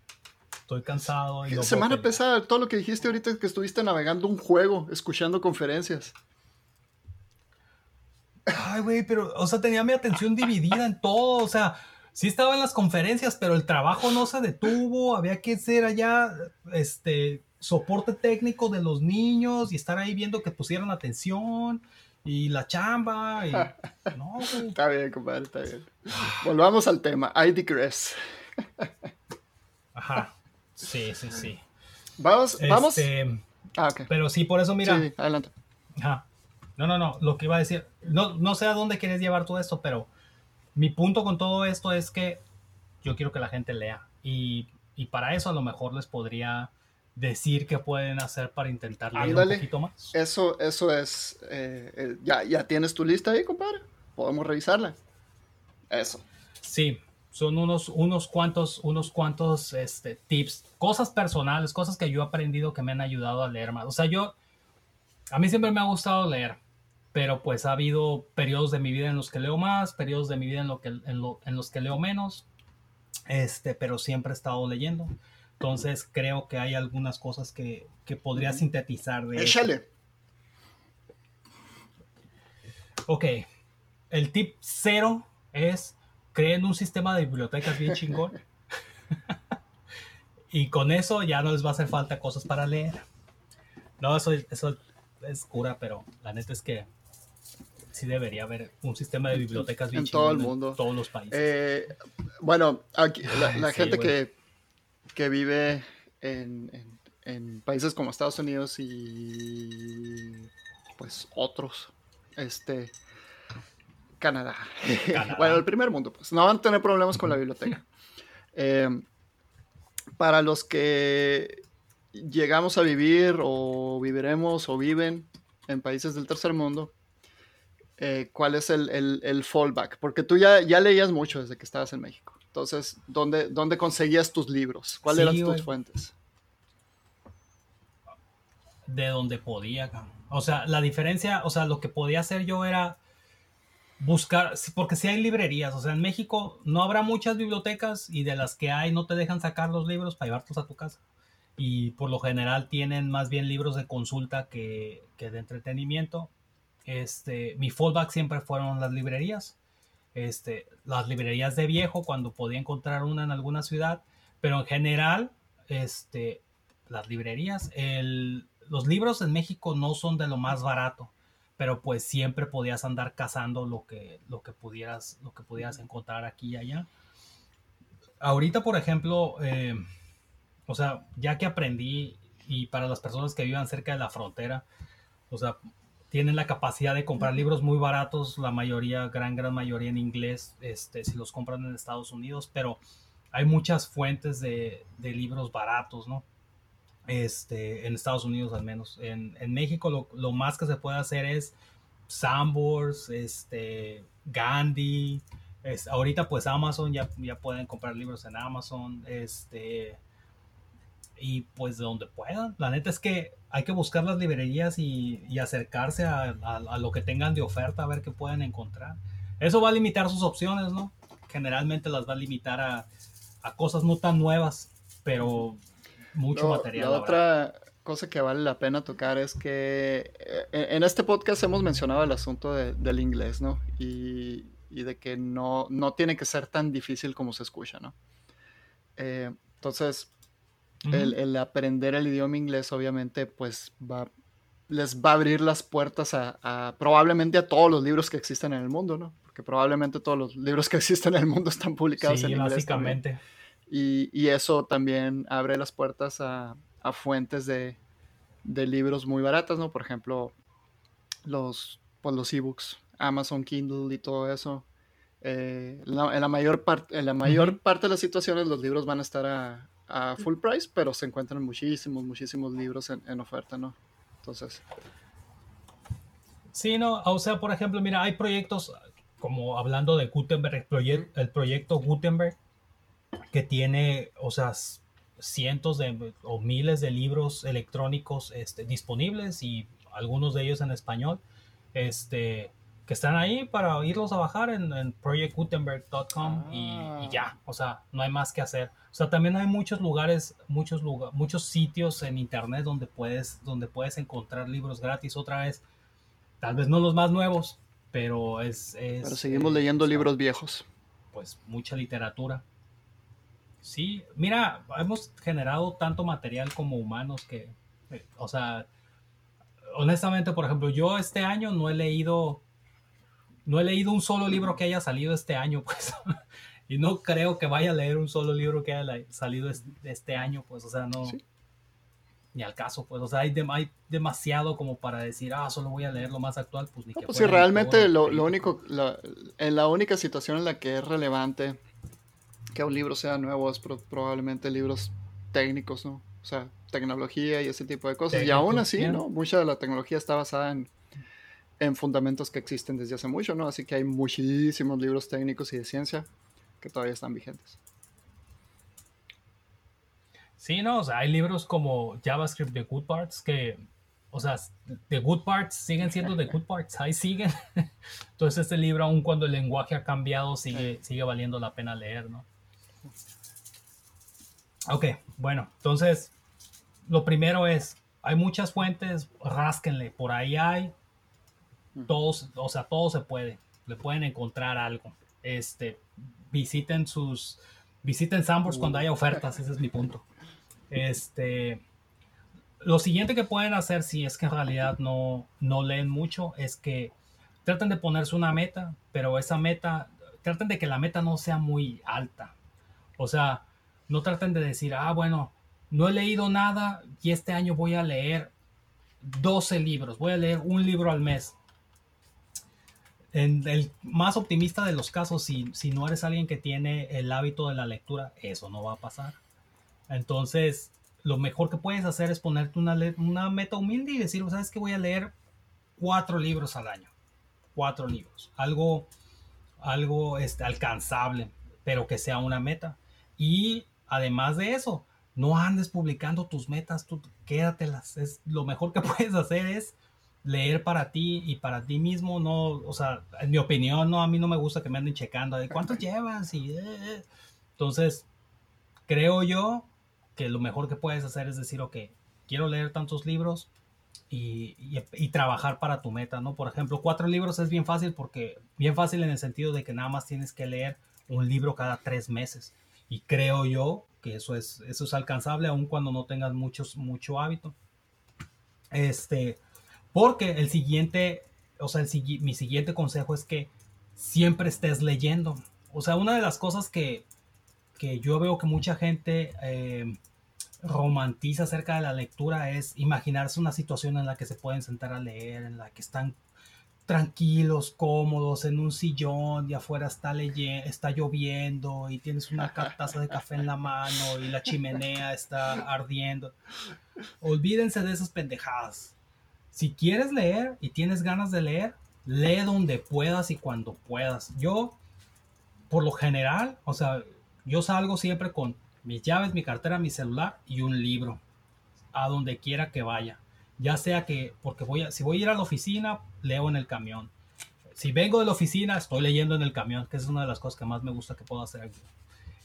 estoy cansado. Y semana pesada, todo lo que dijiste ahorita es que estuviste navegando un juego, escuchando conferencias. Ay, güey, pero, o sea, tenía mi atención dividida en todo, o sea, sí estaba en las conferencias, pero el trabajo no se detuvo, había que ser allá, este, soporte técnico de los niños y estar ahí viendo que pusieran atención y la chamba y... [LAUGHS] No, güey. Está bien, compadre, está bien. Volvamos al tema, I digress. Ajá, sí, sí, sí. Vamos, vamos. Este, ah, ok. Pero sí, por eso, mira. Sí, adelante. Ajá. No, no, no, lo que iba a decir, no, no sé a dónde quieres llevar todo esto, pero mi punto con todo esto es que yo quiero que la gente lea y, para eso a lo mejor les podría decir qué pueden hacer para intentar leer un poquito más. Eso, eso es, eh, eh, ya, ya tienes tu lista ahí, compadre, podemos revisarla. Eso. Sí, son unos, unos cuantos, unos cuantos este, tips, cosas personales, cosas que yo he aprendido que me han ayudado a leer más. O sea, yo, a mí siempre me ha gustado leer pero pues ha habido periodos de mi vida en los que leo más, periodos de mi vida en, lo que, en, los que leo menos, este, pero siempre he estado leyendo. Entonces creo que hay algunas cosas que, que podría sintetizar de... Échale. Ok, el tip cero es creen un sistema de bibliotecas bien chingón. [LAUGHS] y con eso ya no les va a hacer falta cosas para leer. No, eso, eso es cura, pero la neta es que sí debería haber un sistema de bibliotecas bien en todo el mundo. En todos los países. Eh, bueno, aquí, la, [LAUGHS] gente que, que, vive en, en, países como Estados Unidos y pues otros, este, Canadá. bueno, el primer mundo, pues no van a tener problemas con la biblioteca. [LAUGHS] Eh, para los que llegamos a vivir o viviremos o viven en países del tercer mundo, eh, cuál es el, fallback, porque tú ya, ya leías mucho desde que estabas en México. Entonces, ¿dónde, dónde conseguías tus libros? ¿Cuáles eran tus fuentes? De donde podía. O sea, la diferencia, o sea, lo que podía hacer yo era buscar, porque si hay librerías, o sea, en México no habrá muchas bibliotecas y de las que hay no te dejan sacar los libros para llevarlos a tu casa. Y por lo general tienen más bien libros de consulta que, que de entretenimiento este, mi fallback siempre fueron las librerías. Este, las librerías de viejo cuando podía encontrar una en alguna ciudad, pero en general, este, las librerías, los libros en México no son de lo más barato, pero pues siempre podías andar cazando lo que, lo que pudieras, lo que pudieras encontrar aquí y allá. Ahorita, por ejemplo, eh, o sea, ya que aprendí y para las personas que vivan cerca de la frontera, o sea, tienen la capacidad de comprar libros muy baratos, la mayoría, gran, gran mayoría en inglés, este, si los compran en Estados Unidos, pero hay muchas fuentes de, libros baratos, ¿no? Este, en Estados Unidos al menos. En, México lo, más que se puede hacer es Sambors, este, Gandhi, es, ahorita pues Amazon, ya, ya pueden comprar libros en Amazon, este, y pues de donde puedan. La neta es que hay que buscar las librerías y, acercarse a, lo que tengan de oferta, a ver qué pueden encontrar. Eso va a limitar sus opciones, ¿no? Generalmente las va a limitar a, cosas no tan nuevas, pero mucho material. La, otra cosa que vale la pena tocar es que eh, en este podcast hemos mencionado el asunto del inglés, ¿no? Y, de que no, no tiene que ser tan difícil como se escucha, ¿no? Eh, entonces, el, aprender el idioma inglés obviamente pues va, les va a abrir las puertas a, probablemente a todos los libros que existen en el mundo, ¿no? Porque probablemente todos los libros que existen en el mundo están publicados en inglés. Básicamente. Y, y, eso también abre las puertas a, a fuentes de, de, libros muy baratas, ¿no? Por ejemplo, los, pues los ebooks, Amazon Kindle y todo eso. Eh, en, la, mayor parte, en la mayor parte de las situaciones los libros van a estar a, a full price, pero se encuentran muchísimos, muchísimos libros en, oferta, ¿no? Entonces. Sí, no, o sea, por ejemplo, mira, hay proyectos, como hablando de Gutenberg, el, proyecto Gutenberg, que tiene, o sea, cientos de o miles de libros electrónicos este, disponibles y algunos de ellos en español, este, que están ahí para irlos a bajar en, projectgutenberg.com y, y, ya, o sea, no hay más que hacer. O sea, también hay muchos lugares, muchos lugares, muchos sitios en internet donde puedes, donde puedes encontrar libros gratis otra vez. Tal vez no los más nuevos, pero es... pero seguimos leyendo libros viejos. Pues mucha literatura. Sí, mira, hemos generado tanto material como humanos que, eh, o sea, honestamente, por ejemplo, yo este año no he leído, no he leído un solo libro que haya salido este año, [LAUGHS] pues, y no creo que vaya a leer un solo libro que haya salido este, año, pues, o sea, no, ni al caso, pues, o sea, hay, demasiado como para decir, ah, solo voy a leer lo más actual, pues, ni que pues, realmente lo, único, en la única situación en la que es relevante que un libro sea nuevo es probablemente libros técnicos, ¿no? O sea, tecnología y ese tipo de cosas. y aún así, ¿no? Mucha de la tecnología está basada en, en fundamentos que existen desde hace mucho, ¿no? Así que hay muchísimos libros técnicos y de ciencia que todavía están vigentes. Sí, no, o sea, hay libros como JavaScript de Good Parts que, o sea, The Good Parts siguen siendo The Good Parts, ahí siguen. [LAUGHS] Entonces este libro, aun cuando el lenguaje ha cambiado, sigue, sigue valiendo la pena leer, ¿no? Ok, bueno, entonces lo primero es, hay muchas fuentes, rásquenle, por ahí hay, todos, o sea, todo se puede, le pueden encontrar algo. Este, visiten sus, visiten Sambors cuando haya ofertas, ese es mi punto. Este, lo siguiente que pueden hacer si es que en realidad no, no leen mucho es que traten de ponerse una meta, pero esa meta, traten de que la meta no sea muy alta. O sea, no traten de decir, ah, bueno, no he leído nada y este año voy a leer 12 libros, voy a leer un libro al mes. En el más optimista de los casos, si, si no eres alguien que tiene el hábito de la lectura, eso no va a pasar. Entonces, lo mejor que puedes hacer es ponerte una, meta humilde y decir, ¿sabes que Voy a leer cuatro libros al año. Cuatro libros. Algo, algo este, alcanzable, pero que sea una meta. Y además de eso, no andes publicando tus metas, tú quédatelas. Es lo mejor que [LAUGHS] puedes hacer es leer para ti y para ti mismo, no, o sea, en mi opinión, no, a mí no me gusta que me anden checando de cuántos llevas y eh, eh. entonces creo yo que lo mejor que puedes hacer es decir, ok, quiero leer tantos libros y, y, trabajar para tu meta, ¿no? Por ejemplo, cuatro libros es bien fácil porque, bien fácil en el sentido de que nada más tienes que leer un libro cada tres meses. Y creo yo que eso es, eso es alcanzable aun cuando no tengas muchos, mucho hábito. Este, porque el siguiente, o sea, mi siguiente consejo es que siempre estés leyendo. O sea, una de las cosas que, que yo veo que mucha gente eh, romantiza acerca de la lectura es imaginarse una situación en la que se pueden sentar a leer, en la que están tranquilos, cómodos, en un sillón y afuera está, está lloviendo y tienes una taza de café en la mano y la chimenea está ardiendo. Olvídense de esas pendejadas. Si quieres leer y tienes ganas de leer, lee donde puedas y cuando puedas. Yo, por lo general, o sea, yo salgo siempre con mis llaves, mi cartera, mi celular y un libro, a donde quiera que vaya. Ya sea que, porque voy a, si voy a ir a la oficina, leo en el camión. Si vengo de la oficina, estoy leyendo en el camión, que es una de las cosas que más me gusta que puedo hacer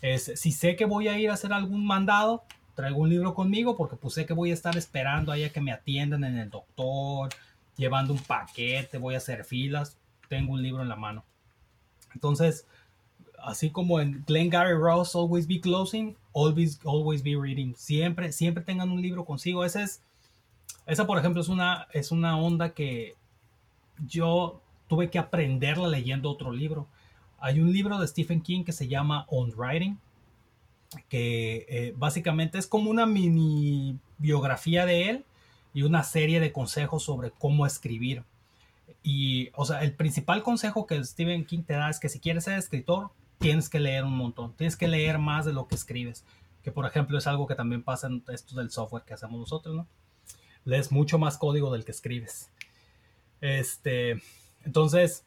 Es, si sé que voy a ir a hacer algún mandado, traigo un libro conmigo porque pues sé que voy a estar esperando ahí a que me atiendan en el doctor, llevando un paquete, voy a hacer filas, tengo un libro en la mano. Entonces, así como en Glengarry Ross, Always Be Closing, Always, always Be Reading. Siempre, siempre tengan un libro consigo. Ese es esa, por ejemplo, es una, es una onda que yo tuve que aprenderla leyendo otro libro. Hay un libro de Stephen King que se llama On Writing, que eh, básicamente es como una mini biografía de él y una serie de consejos sobre cómo escribir. Y, o sea, el principal consejo que Stephen King te da es que si quieres ser escritor, tienes que leer un montón, tienes que leer más de lo que escribes, que por ejemplo es algo que también pasa en esto del software que hacemos nosotros, ¿no? Lees mucho más código del que escribes. Este, entonces,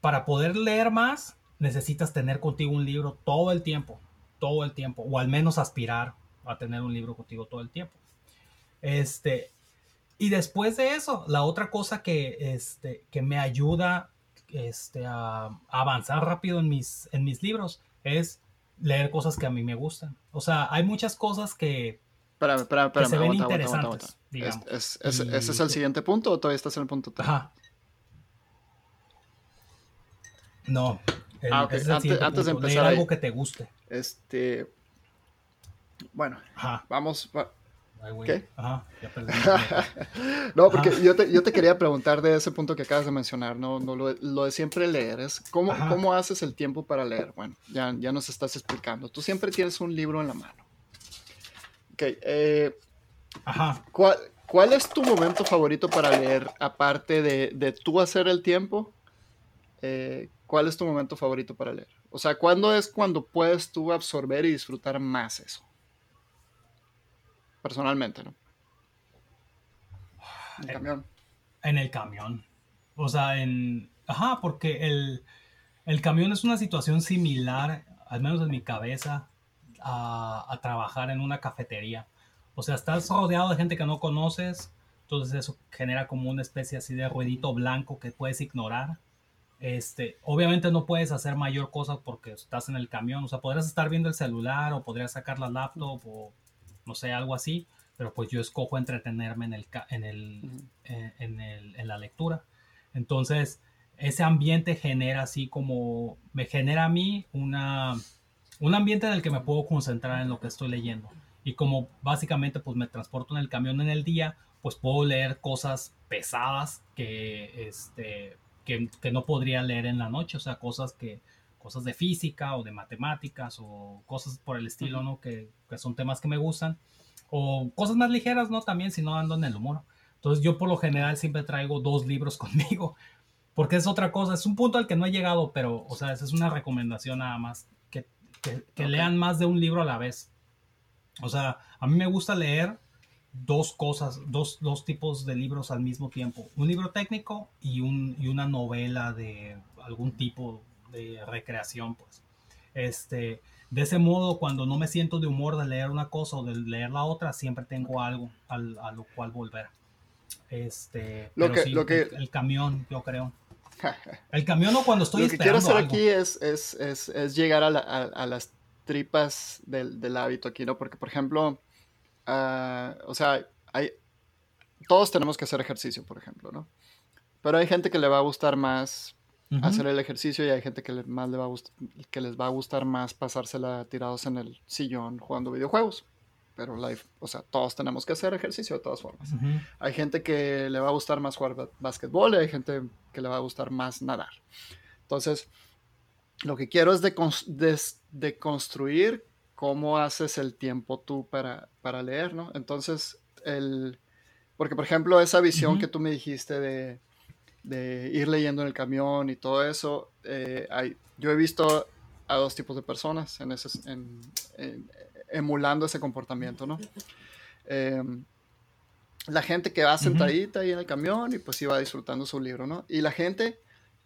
para poder leer más, necesitas tener contigo un libro todo el tiempo, todo el tiempo, o al menos aspirar. a tener un libro contigo todo el tiempo. Este, y después de eso, la otra cosa que, este, que me ayuda este, a, avanzar rápido en mis, en mis libros es leer cosas que a mí me gustan. O sea, hay muchas cosas que, se ven interesantes. ¿Ese es el siguiente punto o todavía estás en el punto 3? Ajá. No. ah, okay. antes, de empezar. algo que te guste. Este. Bueno, vamos. ¿Qué? Ajá, ya [LAUGHS] perdí. no, porque yo te, yo te, quería preguntar de ese punto que acabas de mencionar, ¿no? no lo, lo de siempre leer, es ¿cómo, ¿cómo, haces el tiempo para leer? Bueno, ya, ya nos estás explicando. Tú siempre tienes un libro en la mano. Ok, eh, Ajá. ¿cuál, ¿cuál, es tu momento favorito para leer, aparte de, de tú hacer el tiempo? Eh, ¿Cuál es tu momento favorito para leer? O sea, ¿cuándo es cuando puedes tú absorber y disfrutar más eso? Personalmente, ¿no? En el camión. En el camión. O sea, en... Ajá, porque el, el camión es una situación similar, al menos en mi cabeza, a, a, trabajar en una cafetería. O sea, estás rodeado de gente que no conoces, entonces eso genera como una especie así de ruedito blanco que puedes ignorar este, obviamente no puedes hacer mayor cosa porque estás en el camión, o sea, podrías estar viendo el celular o podrías sacar la laptop o no sé, algo así, pero pues yo escojo entretenerme en, el, en, el, eh, en, el, en la lectura. Entonces, ese ambiente genera así como, me genera a mí una, un ambiente en el que me puedo concentrar en lo que estoy leyendo. Y como básicamente pues me transporto en el camión en el día, pues puedo leer cosas pesadas que, este, que, no podría leer en la noche, o sea, cosas que cosas de física o de matemáticas o cosas por el estilo, ¿no? Que, son temas que me gustan. O cosas más ligeras, ¿no? También si no ando en el humor. Entonces yo por lo general siempre traigo dos libros [LAUGHS] conmigo, porque es otra cosa, es un punto al que no he llegado, pero, o sea, esa es una recomendación nada más, que, que lean más de un libro a la vez. O sea, a mí me gusta leer dos cosas, dos, dos, tipos de libros al mismo tiempo. Un libro técnico y, un, y una novela de algún tipo de recreación, pues. Este, de ese modo, cuando no me siento de humor de leer una cosa o de leer la otra, siempre tengo algo al, a lo cual volver. Este, lo que, lo que... El, camión, yo creo. [LAUGHS] El camión o cuando estoy Lo que quiero hacer aquí es, es, es, es llegar a, a, las tripas del, del hábito aquí, ¿no? Porque, por ejemplo, Ah, o sea, hay, todos tenemos que hacer ejercicio, por ejemplo, ¿no? Pero hay gente que le va a gustar más hacer el ejercicio y hay gente que, más le va a que les va a gustar más pasársela tirados en el sillón jugando videojuegos. Pero, life, o sea, todos tenemos que hacer ejercicio de todas formas. Hay gente que le va a gustar más jugar básquetbol y hay gente que le va a gustar más nadar. Entonces, lo que quiero es de, de cómo haces el tiempo tú para, para leer, ¿no? Entonces, el, porque por ejemplo, esa visión que tú me dijiste de, de, ir leyendo en el camión y todo eso, eh, hay, yo he visto a dos tipos de personas en ese, en, emulando ese comportamiento, ¿no? Em, la gente que va sentadita ahí en el camión y pues iba disfrutando su libro, ¿no? Y la gente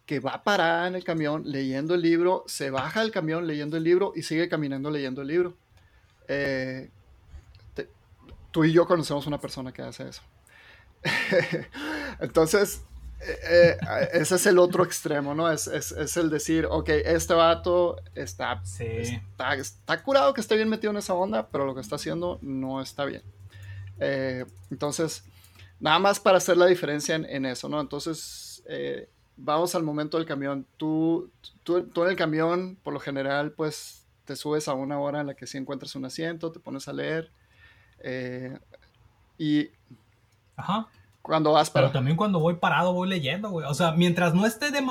que va parada en el camión leyendo el libro, se baja del camión leyendo el libro y sigue caminando leyendo el libro. Eh, tú y yo conocemos una persona que hace eso. [LAUGHS] Entonces, eh, eh, ese es el otro extremo, ¿no? Es, el decir, ok, este vato está, está, curado que esté bien metido en esa onda, pero lo que está haciendo no está bien. entonces, nada más para hacer la diferencia en, en eso, ¿no? Entonces, vamos al momento del camión. Tú, tú, en el camión, por lo general, pues te subes a una hora en la que sí encuentras un asiento, te pones a leer. Eh, y. Ajá. Cuando vas para. Pero también cuando voy parado voy leyendo, güey. O sea, mientras no esté. De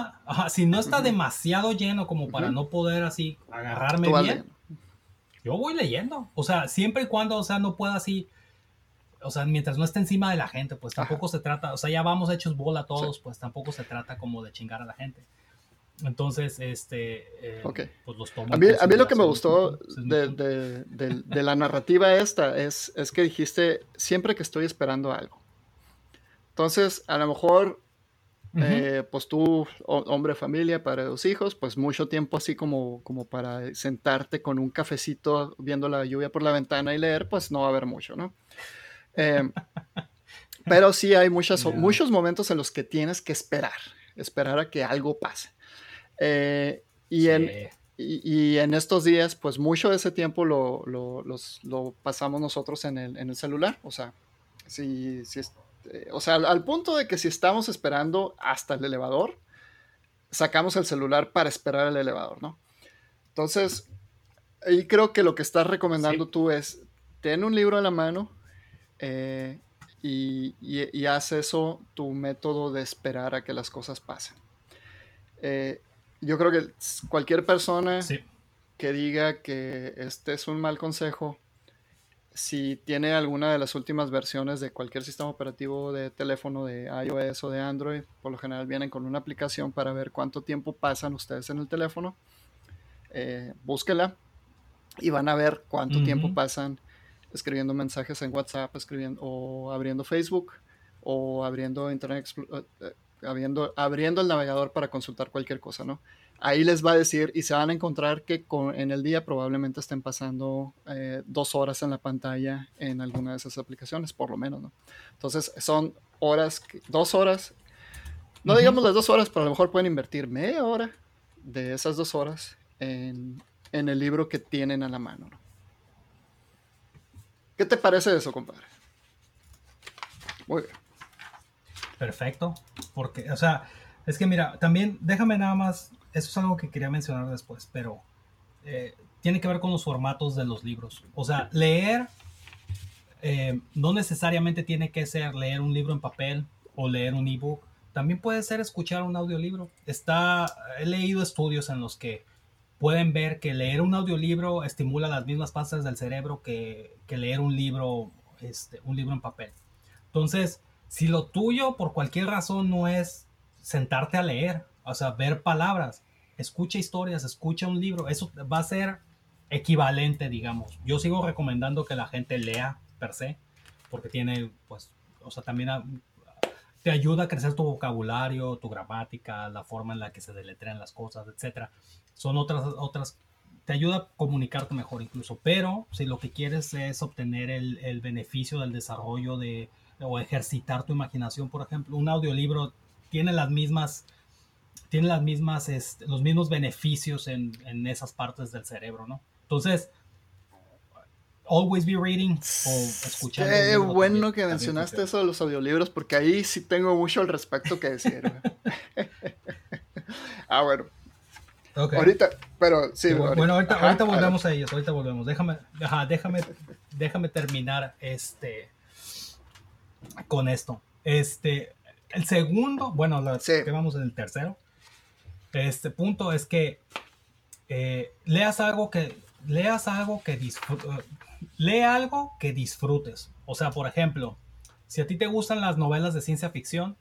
si no está demasiado lleno como para no poder así agarrarme bien. Yo voy leyendo. O sea, siempre y cuando, o sea, no pueda así o sea, mientras no esté encima de la gente, pues tampoco se trata, o sea, ya vamos hechos bola todos, pues tampoco se trata como de chingar a la gente. Entonces, este, eh, pues los tomo. A mí, a mí lo que me gustó de, de, de, la narrativa esta es, es que dijiste siempre que estoy esperando algo. Entonces, a lo mejor eh, pues tú, hombre, familia, para dos hijos, pues mucho tiempo así como, como para sentarte con un cafecito viendo la lluvia por la ventana y leer, pues no va a haber mucho, ¿no? Eh, pero sí hay muchas, [LAUGHS] muchos momentos en los que tienes que esperar, esperar a que algo pase. Eh, y, en, y, en estos días, pues mucho de ese tiempo lo, lo, lo pasamos nosotros en el, en el, celular. O sea, si, si, este, o sea, al, punto de que si estamos esperando hasta el elevador, sacamos el celular para esperar el elevador, ¿no? Entonces, ahí creo que lo que estás recomendando tú es, ten un libro a la mano eh, y, y, haz eso tu método de esperar a que las cosas pasen. Eh, yo creo que cualquier persona que diga que este es un mal consejo, si tiene alguna de las últimas versiones de cualquier sistema operativo de teléfono de iOS o de Android, por lo general vienen con una aplicación para ver cuánto tiempo pasan ustedes en el teléfono. Eh, búsquela y van a ver cuánto tiempo pasan escribiendo mensajes en WhatsApp, escribiendo o abriendo Facebook o abriendo Internet eh, eh, abriendo, abriendo el navegador para consultar cualquier cosa, ¿no? ahí les va a decir y se van a encontrar que en el día probablemente estén pasando eh, dos horas en la pantalla en alguna de esas aplicaciones, por lo menos, ¿no? Entonces son horas, dos horas, no digamos las dos horas, pero a lo mejor pueden invertir media hora de esas dos horas en, el libro que tienen a la mano, ¿no? ¿Qué te parece eso, compadre? Muy bien. Perfecto, porque, o sea, es que mira, también déjame nada más eso es algo que quería mencionar después, pero eh, tiene que ver con los formatos de los libros. O sea, leer eh, no necesariamente tiene que ser leer un libro en papel o leer un ebook. También puede ser escuchar un audiolibro. Está, he leído estudios en los que pueden ver que leer un audiolibro estimula las mismas partes del cerebro que, que leer un libro, este, un libro en papel. Entonces, si lo tuyo por cualquier razón no es sentarte a leer, o sea, ver palabras, escucha historias, escucha un libro, eso va a ser equivalente, digamos. Yo sigo recomendando que la gente lea per se, porque tiene, pues, o sea, también te ayuda a crecer tu vocabulario, tu gramática, la forma en la que se deletrean las cosas, etc. Son otras, otras, te ayuda a comunicarte mejor incluso, pero si lo que quieres es obtener el, el beneficio del desarrollo de, o ejercitar tu imaginación, por ejemplo, un audiolibro tiene las mismas tiene las mismas, este, los mismos beneficios en, en, esas partes del cerebro, ¿no? Entonces, always be reading o escuchando. Qué bueno que mencionaste eso de los audiolibros, porque ahí sí tengo mucho al respecto que decir. [LAUGHS] ah, bueno. Ahorita, pero sí. Bueno, ahorita, ahorita volvemos a ellos, ahorita volvemos. Déjame, déjame, déjame terminar este con esto. Este, el segundo, bueno, que vamos en el tercero este punto es que eh, leas algo que leas algo que lee algo que disfrutes. O sea, por ejemplo, si a ti te gustan las novelas de ciencia ficción,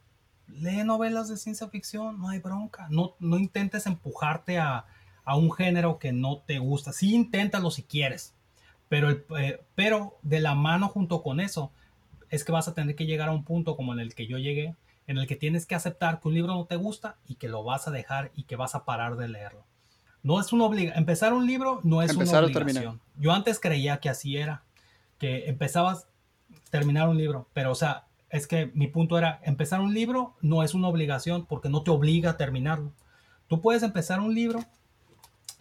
lee novelas de ciencia ficción, no hay bronca. No, no intentes empujarte a, un género que no te gusta. Sí, inténtalo si quieres, pero, eh, pero de la mano junto con eso es que vas a tener que llegar a un punto como en el que yo llegué, en el que tienes que aceptar que un libro no te gusta y que lo vas a dejar y que vas a parar de leerlo. No es una obligación. Empezar un libro no es una obligación. Yo antes creía que así era, que empezabas a terminar un libro, pero o sea, es que mi punto era, empezar un libro no es una obligación porque no te obliga a terminarlo. Tú puedes empezar un libro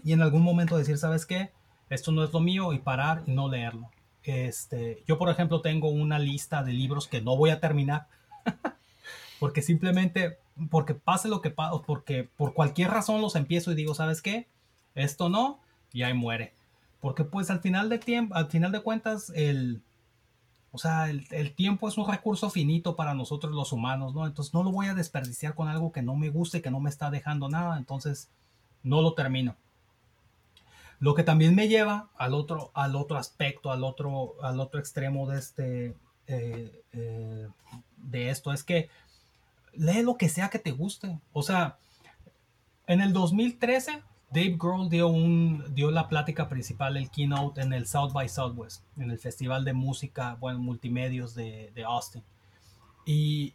y en algún momento decir, ¿sabes qué? Esto no es lo mío y parar y no leerlo. Este, yo, por ejemplo, tengo una lista de libros que no voy a terminar [LAUGHS] porque simplemente, porque pase lo que pase, porque por cualquier razón los empiezo y digo, ¿sabes qué? Esto no, y ahí muere. Porque pues al final de tiempo, al final de cuentas, el, o sea, el, tiempo es un recurso finito para nosotros los humanos, ¿no? Entonces no lo voy a desperdiciar con algo que no me guste, que no me está dejando nada, entonces no lo termino. Lo que también me lleva al otro, al otro aspecto, al otro, al otro extremo de este, eh, eh, de esto, es que lee lo que sea que te guste. O sea, en el 2013, Dave Grohl dio, un, dio la plática principal, el keynote, en el South by Southwest, en el Festival de Música, bueno, multimedios de, de Austin. Y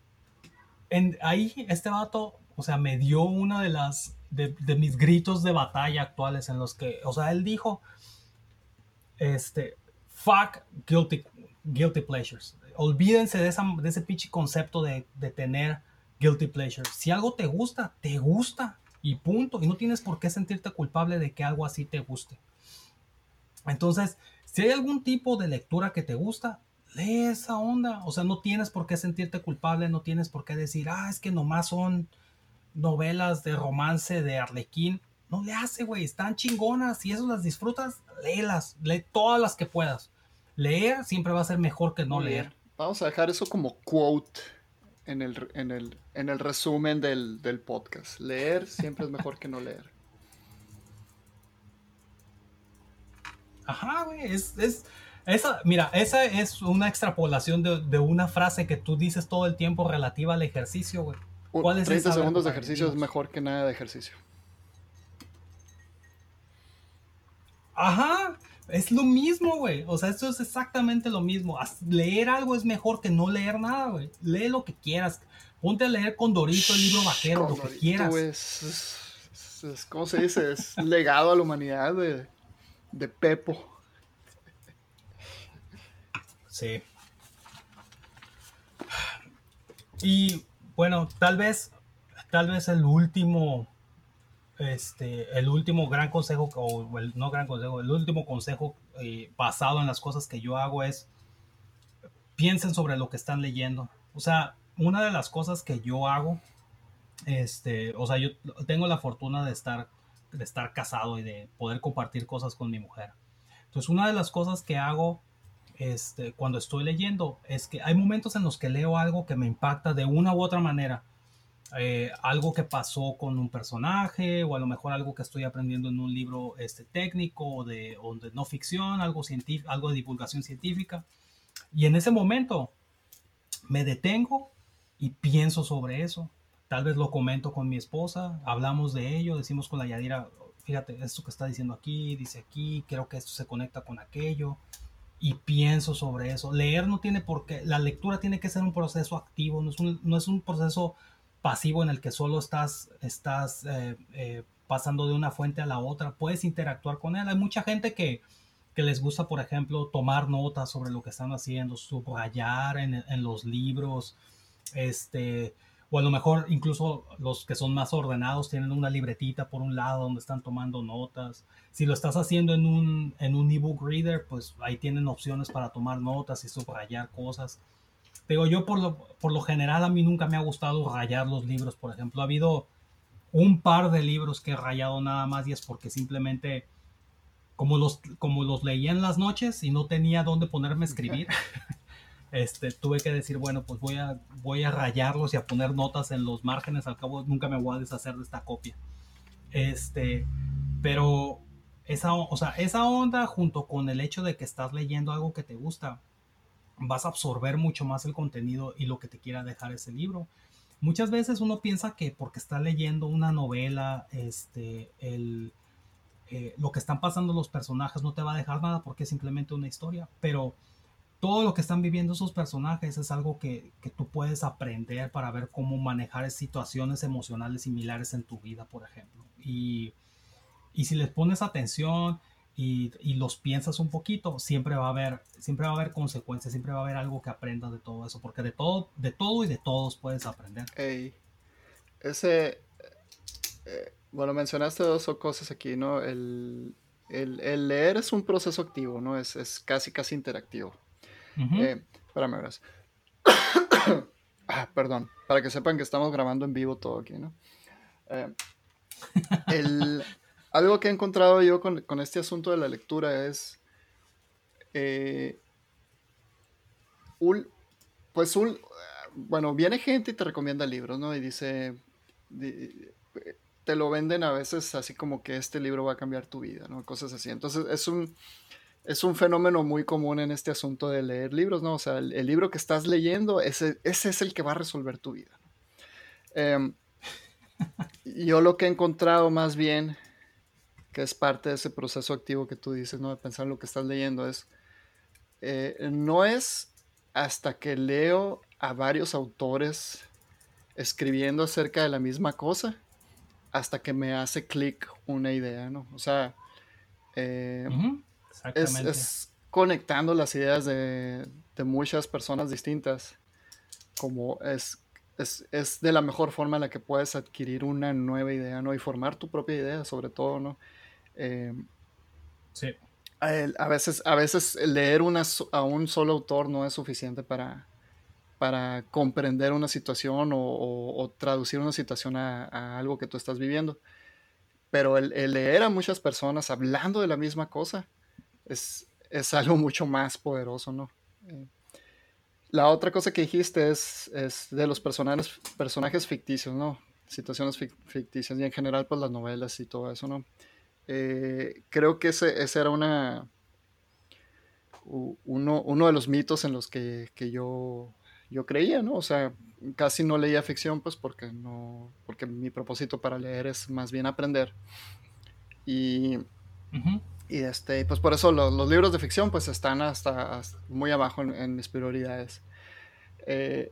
en, ahí este vato, o sea, me dio una de las, de, de, mis gritos de batalla actuales en los que, o sea, él dijo, este, fuck guilty, guilty pleasures. Olvídense de, de ese pinche concepto de, de tener guilty pleasures. Si algo te gusta, te gusta y punto. Y no tienes por qué sentirte culpable de que algo así te guste. Entonces, si hay algún tipo de lectura que te gusta, lee esa onda. O sea, no tienes por qué sentirte culpable, no tienes por qué decir, ah, es que nomás son novelas de romance de Arlequín. No le hace, güey, están chingonas. Si eso las disfrutas, léelas, lee todas las que puedas. Leer siempre va a ser mejor que no leer. Vamos a dejar eso como quote en el, en el, en el resumen del, del podcast. Leer siempre es mejor que no leer. Ajá, güey, es, es, esa, mira, esa es una extrapolación de, de, una frase que tú dices todo el tiempo relativa al ejercicio, güey. ¿Cuál es 30 segundos de ejercicio es mejor que nada de ejercicio. Ajá, es lo mismo, güey. O sea, esto es exactamente lo mismo. Leer algo es mejor que no leer nada, güey. Lee lo que quieras. Ponte a leer con Dorito el libro vaquero, lo que quieras. Es, es, ¿Cómo se dice? Es legado a la humanidad de, de Pepo. Sí. Y bueno, tal vez, tal vez el último, este, el último gran consejo, o no gran consejo, el último consejo eh, basado en las cosas que yo hago es, piensen sobre lo que están leyendo. O sea, una de las cosas que yo hago, este, o sea, yo tengo la fortuna de estar, de estar casado y de poder compartir cosas con mi mujer. Entonces, una de las cosas que hago este, cuando estoy leyendo es que hay momentos en los que leo algo que me impacta de una u otra manera. Eh, algo que pasó con un personaje o a lo mejor algo que estoy aprendiendo en un libro este, técnico o de, o de no ficción, algo, algo de divulgación científica. Y en ese momento me detengo y pienso sobre eso. Tal vez lo comento con mi esposa, hablamos de ello, decimos con la Yadira, fíjate, esto que está diciendo aquí, dice aquí, creo que esto se conecta con aquello y pienso sobre eso. Leer no tiene por qué, la lectura tiene que ser un proceso activo, no es un, no es un proceso pasivo en el que solo estás, estás eh, eh, pasando de una fuente a la otra, puedes interactuar con él. Hay mucha gente que, que les gusta, por ejemplo, tomar notas sobre lo que están haciendo, subrayar en, en los libros, este, o a lo mejor incluso los que son más ordenados tienen una libretita por un lado donde están tomando notas. Si lo estás haciendo en un, en un ebook reader, pues ahí tienen opciones para tomar notas y subrayar cosas. Pero yo por lo, por lo general a mí nunca me ha gustado rayar los libros. Por ejemplo, ha habido un par de libros que he rayado nada más y es porque simplemente como los, como los leía en las noches y no tenía dónde ponerme a escribir, [LAUGHS] este, tuve que decir, bueno, pues voy a, voy a rayarlos y a poner notas en los márgenes, al cabo nunca me voy a deshacer de esta copia. Este, pero esa, o sea, esa onda junto con el hecho de que estás leyendo algo que te gusta, vas a absorber mucho más el contenido y lo que te quiera dejar ese libro. Muchas veces uno piensa que porque está leyendo una novela, este, el, eh, lo que están pasando los personajes no te va a dejar nada porque es simplemente una historia, pero todo lo que están viviendo esos personajes es algo que, que, tú puedes aprender para ver cómo manejar situaciones emocionales similares en tu vida, por ejemplo. Y, y si les pones atención y, y, los piensas un poquito, siempre va a haber, siempre va a haber consecuencias, siempre va a haber algo que aprendas de todo eso, porque de todo, de todo y de todos puedes aprender. Ese, eh, bueno, mencionaste dos cosas aquí, ¿no? El, el, el, leer es un proceso activo, ¿no? Es, es casi, casi interactivo. Eh, espérame, [COUGHS] ah, perdón, para que sepan que estamos grabando en vivo todo aquí, ¿no? Eh, [LAUGHS] algo que he encontrado yo con, este asunto de la lectura es. Eh, pues un, bueno, viene gente y te recomienda libros, ¿no? Y dice, te lo venden a veces así como que este libro va a cambiar tu vida, ¿no? Cosas así. Entonces es un, es un fenómeno muy común en este asunto de leer libros, ¿no? O sea, el, libro que estás leyendo, ese, ese, es el que va a resolver tu vida. Eh, [LAUGHS] yo lo que he encontrado más bien, que es parte de ese proceso activo que tú dices, ¿no? De pensar en lo que estás leyendo, es, eh, no es hasta que leo a varios autores escribiendo acerca de la misma cosa hasta que me hace clic una idea, ¿no? O sea, eh, es, conectando las ideas de, muchas personas distintas, como es, es, de la mejor forma en la que puedes adquirir una nueva idea, ¿no? Y formar tu propia idea, sobre todo, ¿no? Eh, sí. A, veces, a veces leer una, a un solo autor no es suficiente para, para comprender una situación o, traducir una situación a, algo que tú estás viviendo. Pero el, leer a muchas personas hablando de la misma cosa es, es algo mucho más poderoso, ¿no? Eh, la otra cosa que dijiste es, es de los personajes, personajes ficticios, ¿no? Situaciones ficticias y en general pues las novelas y todo eso, ¿no? Eh, creo que ese, ese era una, uno, uno, de los mitos en los que, que yo yo creía, ¿no? O sea, casi no leía ficción, pues porque no, porque mi propósito para leer es más bien aprender. Y, y este, pues por eso los, libros de ficción pues están hasta, muy abajo en, mis prioridades. Eh,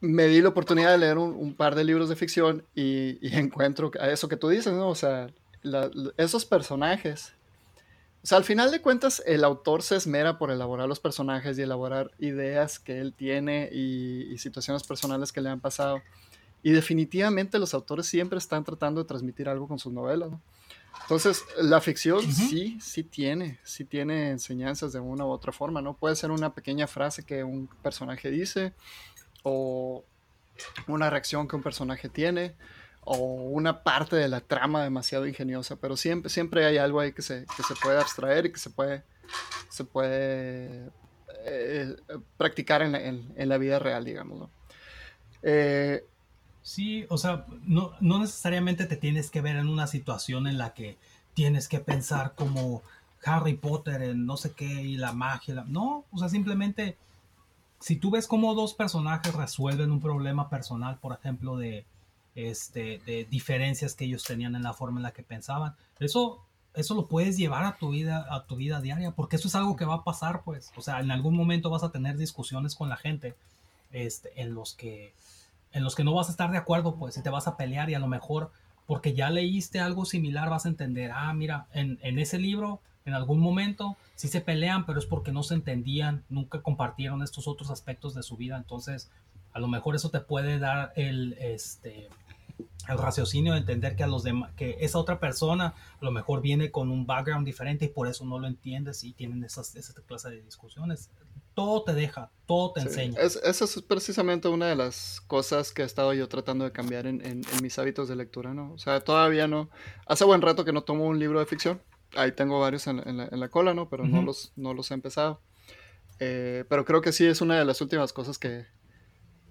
me di la oportunidad de leer un, par de libros de ficción y, y, [LAUGHS] encuentro a eso que tú dices, ¿no? O sea, esos personajes o sea, al final de cuentas, el autor se esmera por elaborar los personajes y elaborar ideas que él tiene y, situaciones personales que le han pasado. Y definitivamente los autores siempre están tratando de transmitir algo con sus novelas. ¿no? Entonces, la ficción sí, sí tiene, sí tiene enseñanzas de una u otra forma, ¿no? Puede ser una pequeña frase que un personaje dice o una reacción que un personaje tiene o una parte de la trama demasiado ingeniosa, pero siempre, siempre hay algo ahí que se, que se puede abstraer y que se puede, se puede eh, practicar en la, en, la, vida real, digamos. Eh, sí, o sea, no, no, necesariamente te tienes que ver en una situación en la que tienes que pensar como Harry Potter en no sé qué y la magia. no, o sea, simplemente si tú ves cómo dos personajes resuelven un problema personal, por ejemplo, de este, de diferencias que ellos tenían en la forma en la que pensaban. Eso, eso lo puedes llevar a tu vida, a tu vida diaria, porque eso es algo que va a pasar, pues. O sea, en algún momento vas a tener discusiones con la gente, este, en los que, en los que no vas a estar de acuerdo, pues, y te vas a pelear y a lo mejor, porque ya leíste algo similar, vas a entender, ah, mira, en, en ese libro, en algún momento, sí se pelean, pero es porque no se entendían, nunca compartieron estos otros aspectos de su vida, entonces, a lo mejor eso te puede dar el, este, el raciocinio de entender que a los demás, que esa otra persona a lo mejor viene con un background diferente y por eso no lo entiendes y tienen esas, esa clase de discusiones. Todo te deja, todo te enseña. Es, esa es precisamente una de las cosas que he estado yo tratando de cambiar en, en, mis hábitos de lectura, ¿no? O sea, todavía no. Hace buen rato que no tomo un libro de ficción. Ahí tengo varios en, la, en la, cola, ¿no? Pero no, los, no los he empezado. Eh, pero creo que sí es una de las últimas cosas que,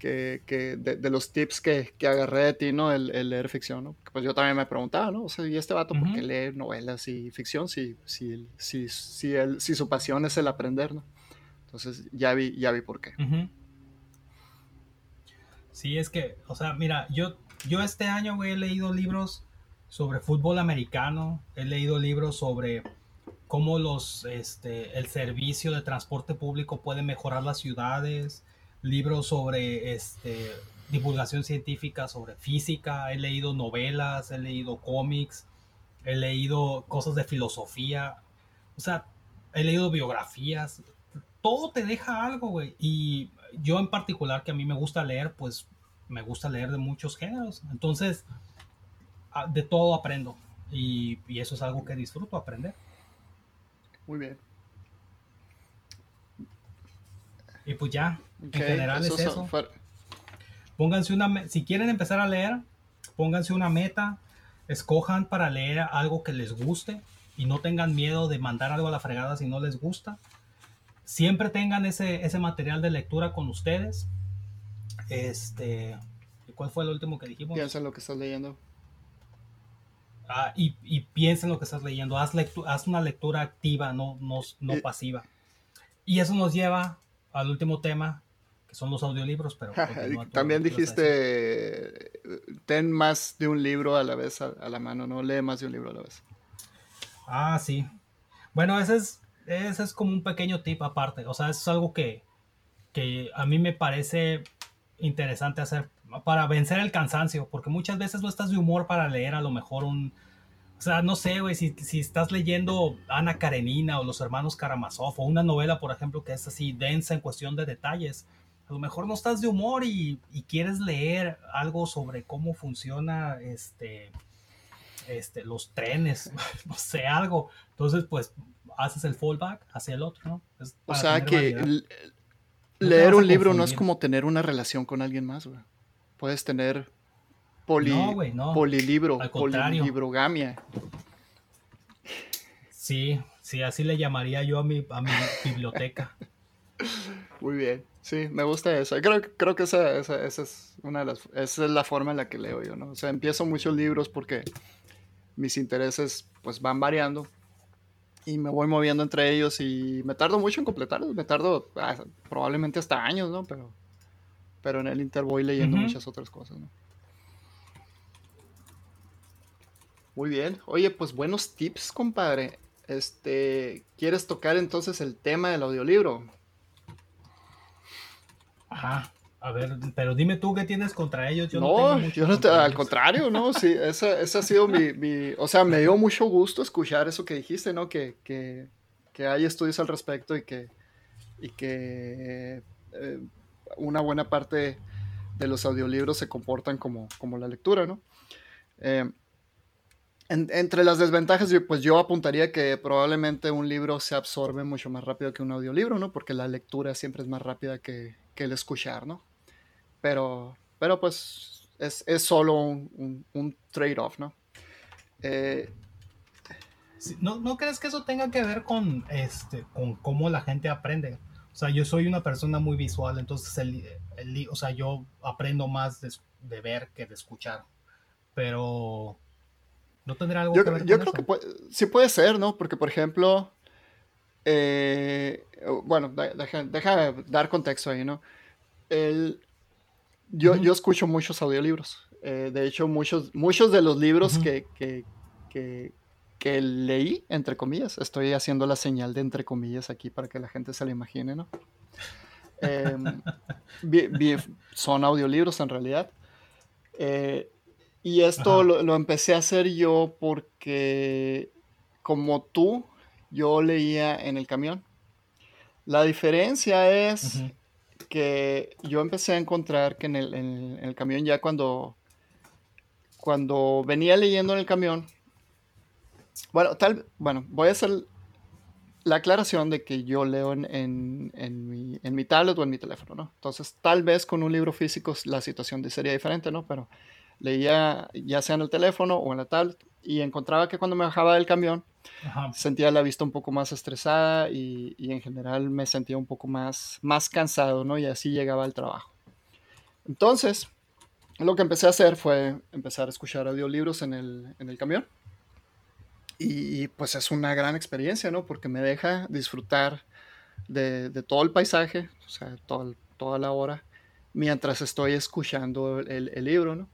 que, de, los tips que, que, agarré de ti, ¿no? El, leer ficción, ¿no? Pues yo también me preguntaba, ¿no? O sea, ¿y este vato por qué lee novelas y ficción si, si, si, si, si su pasión es el aprender, ¿no? Entonces ya vi, ya vi por qué. Sí, es que, o sea, mira, yo, yo este año, güey, he leído libros sobre fútbol americano, he leído libros sobre cómo los, este, el servicio de transporte público puede mejorar las ciudades, libros sobre este, divulgación científica, sobre física, he leído novelas, he leído cómics, he leído cosas de filosofía, o sea, he leído biografías, todo te deja algo, güey. Y yo en particular, que a mí me gusta leer, pues me gusta leer de muchos géneros. Entonces, de todo aprendo. Y, y eso es algo que disfruto aprender. Muy bien. Y pues ya, en general es eso. Pónganse una, si quieren empezar a leer, pónganse una meta, escojan para leer algo que les guste y no tengan miedo de mandar algo a la fregada si no les gusta. Siempre tengan ese, ese material de lectura con ustedes. Este, ¿cuál fue el último que dijimos? Piensa en lo que estás leyendo. Ah, y, y piensa en lo que estás leyendo. Haz, haz una lectura activa, no, no, no eh, pasiva. Y eso nos lleva al último tema, que son los audiolibros, pero... [LAUGHS] También dijiste, ten más de un libro a la vez a, la mano, no lee más de un libro a la vez. Ah, sí. Bueno, ese es, ese es como un pequeño tip aparte, o sea, es algo que, que a mí me parece interesante hacer para vencer el cansancio, porque muchas veces no estás de humor para leer a lo mejor un... O sea, no sé, güey, si, si, estás leyendo Ana Karenina o Los Hermanos Karamazov o una novela, por ejemplo, que es así densa en cuestión de detalles, a lo mejor no estás de humor y, y quieres leer algo sobre cómo funciona este, este, los trenes, [LAUGHS] no sé, algo. Entonces, pues, haces el fallback hacia el otro, ¿no? o sea, que leer un libro no es como tener una relación con alguien más, güey. Puedes tener poli, polilibro, polilibrogamia. Sí, sí, así le llamaría yo a mi, a mi biblioteca. [LAUGHS] Muy bien, sí, me gusta eso. Creo, creo que esa, esa, esa, es una de las, esa es la forma en la que leo yo, ¿no? O sea, empiezo muchos libros porque mis intereses pues van variando y me voy moviendo entre ellos y me tardo mucho en completarlos, me tardo ah, probablemente hasta años, ¿no? Pero, pero en el inter voy leyendo muchas otras cosas, ¿no? Muy bien. Oye, pues buenos tips, compadre. Este, ¿quieres tocar entonces el tema del audiolibro? Ajá. A ver, pero dime tú qué tienes contra ellos. Yo no, yo no te, al contrario, ¿no? Sí, esa, esa ha sido mi, mi, O sea, me dio mucho gusto escuchar eso que dijiste, ¿no? Que, que, que hay estudios al respecto y que, y que eh, una buena parte de los audiolibros se comportan como, como la lectura, ¿no? Eh, entre las desventajas, pues yo apuntaría que probablemente un libro se absorbe mucho más rápido que un audiolibro, ¿no? Porque la lectura siempre es más rápida que, que el escuchar, ¿no? pero, pero pues es, es solo un, un, trade-off, ¿no? Eh, ¿no? ¿No crees que eso tenga que ver con, este, con cómo la gente aprende? O sea, yo soy una persona muy visual, entonces el, el, o sea, yo aprendo más de, de, ver que de escuchar. Pero no tendrá algo yo, que ver Yo creo que puede, sí puede ser, ¿no? Porque, por ejemplo, eh, bueno, deja, deja, dar contexto ahí, ¿no? El, yo, yo escucho muchos audiolibros. Eh, de hecho, muchos, muchos de los libros que, que, que, leí, entre comillas, estoy haciendo la señal de entre comillas aquí para que la gente se lo imagine, ¿no? Em, [LAUGHS] son audiolibros en realidad. Eh, y esto lo, empecé a hacer yo porque, como tú, yo leía en el camión. La diferencia es que yo empecé a encontrar que en el, camión ya cuando, cuando venía leyendo en el camión, bueno, tal, bueno, voy a hacer la aclaración de que yo leo en, en, mi, en, mi, tablet o en mi teléfono, ¿no? Entonces, tal vez con un libro físico la situación sería diferente, ¿no? Pero leía ya sea en el teléfono o en la tablet y encontraba que cuando me bajaba del camión, Sentía la vista un poco más estresada y, en general me sentía un poco más, más cansado, ¿no? Y así llegaba al trabajo. Entonces, lo que empecé a hacer fue empezar a escuchar audiolibros en el, en el camión. Y, pues es una gran experiencia, ¿no? Porque me deja disfrutar de, de todo el paisaje, o sea, toda la hora, mientras estoy escuchando el, el libro, ¿no?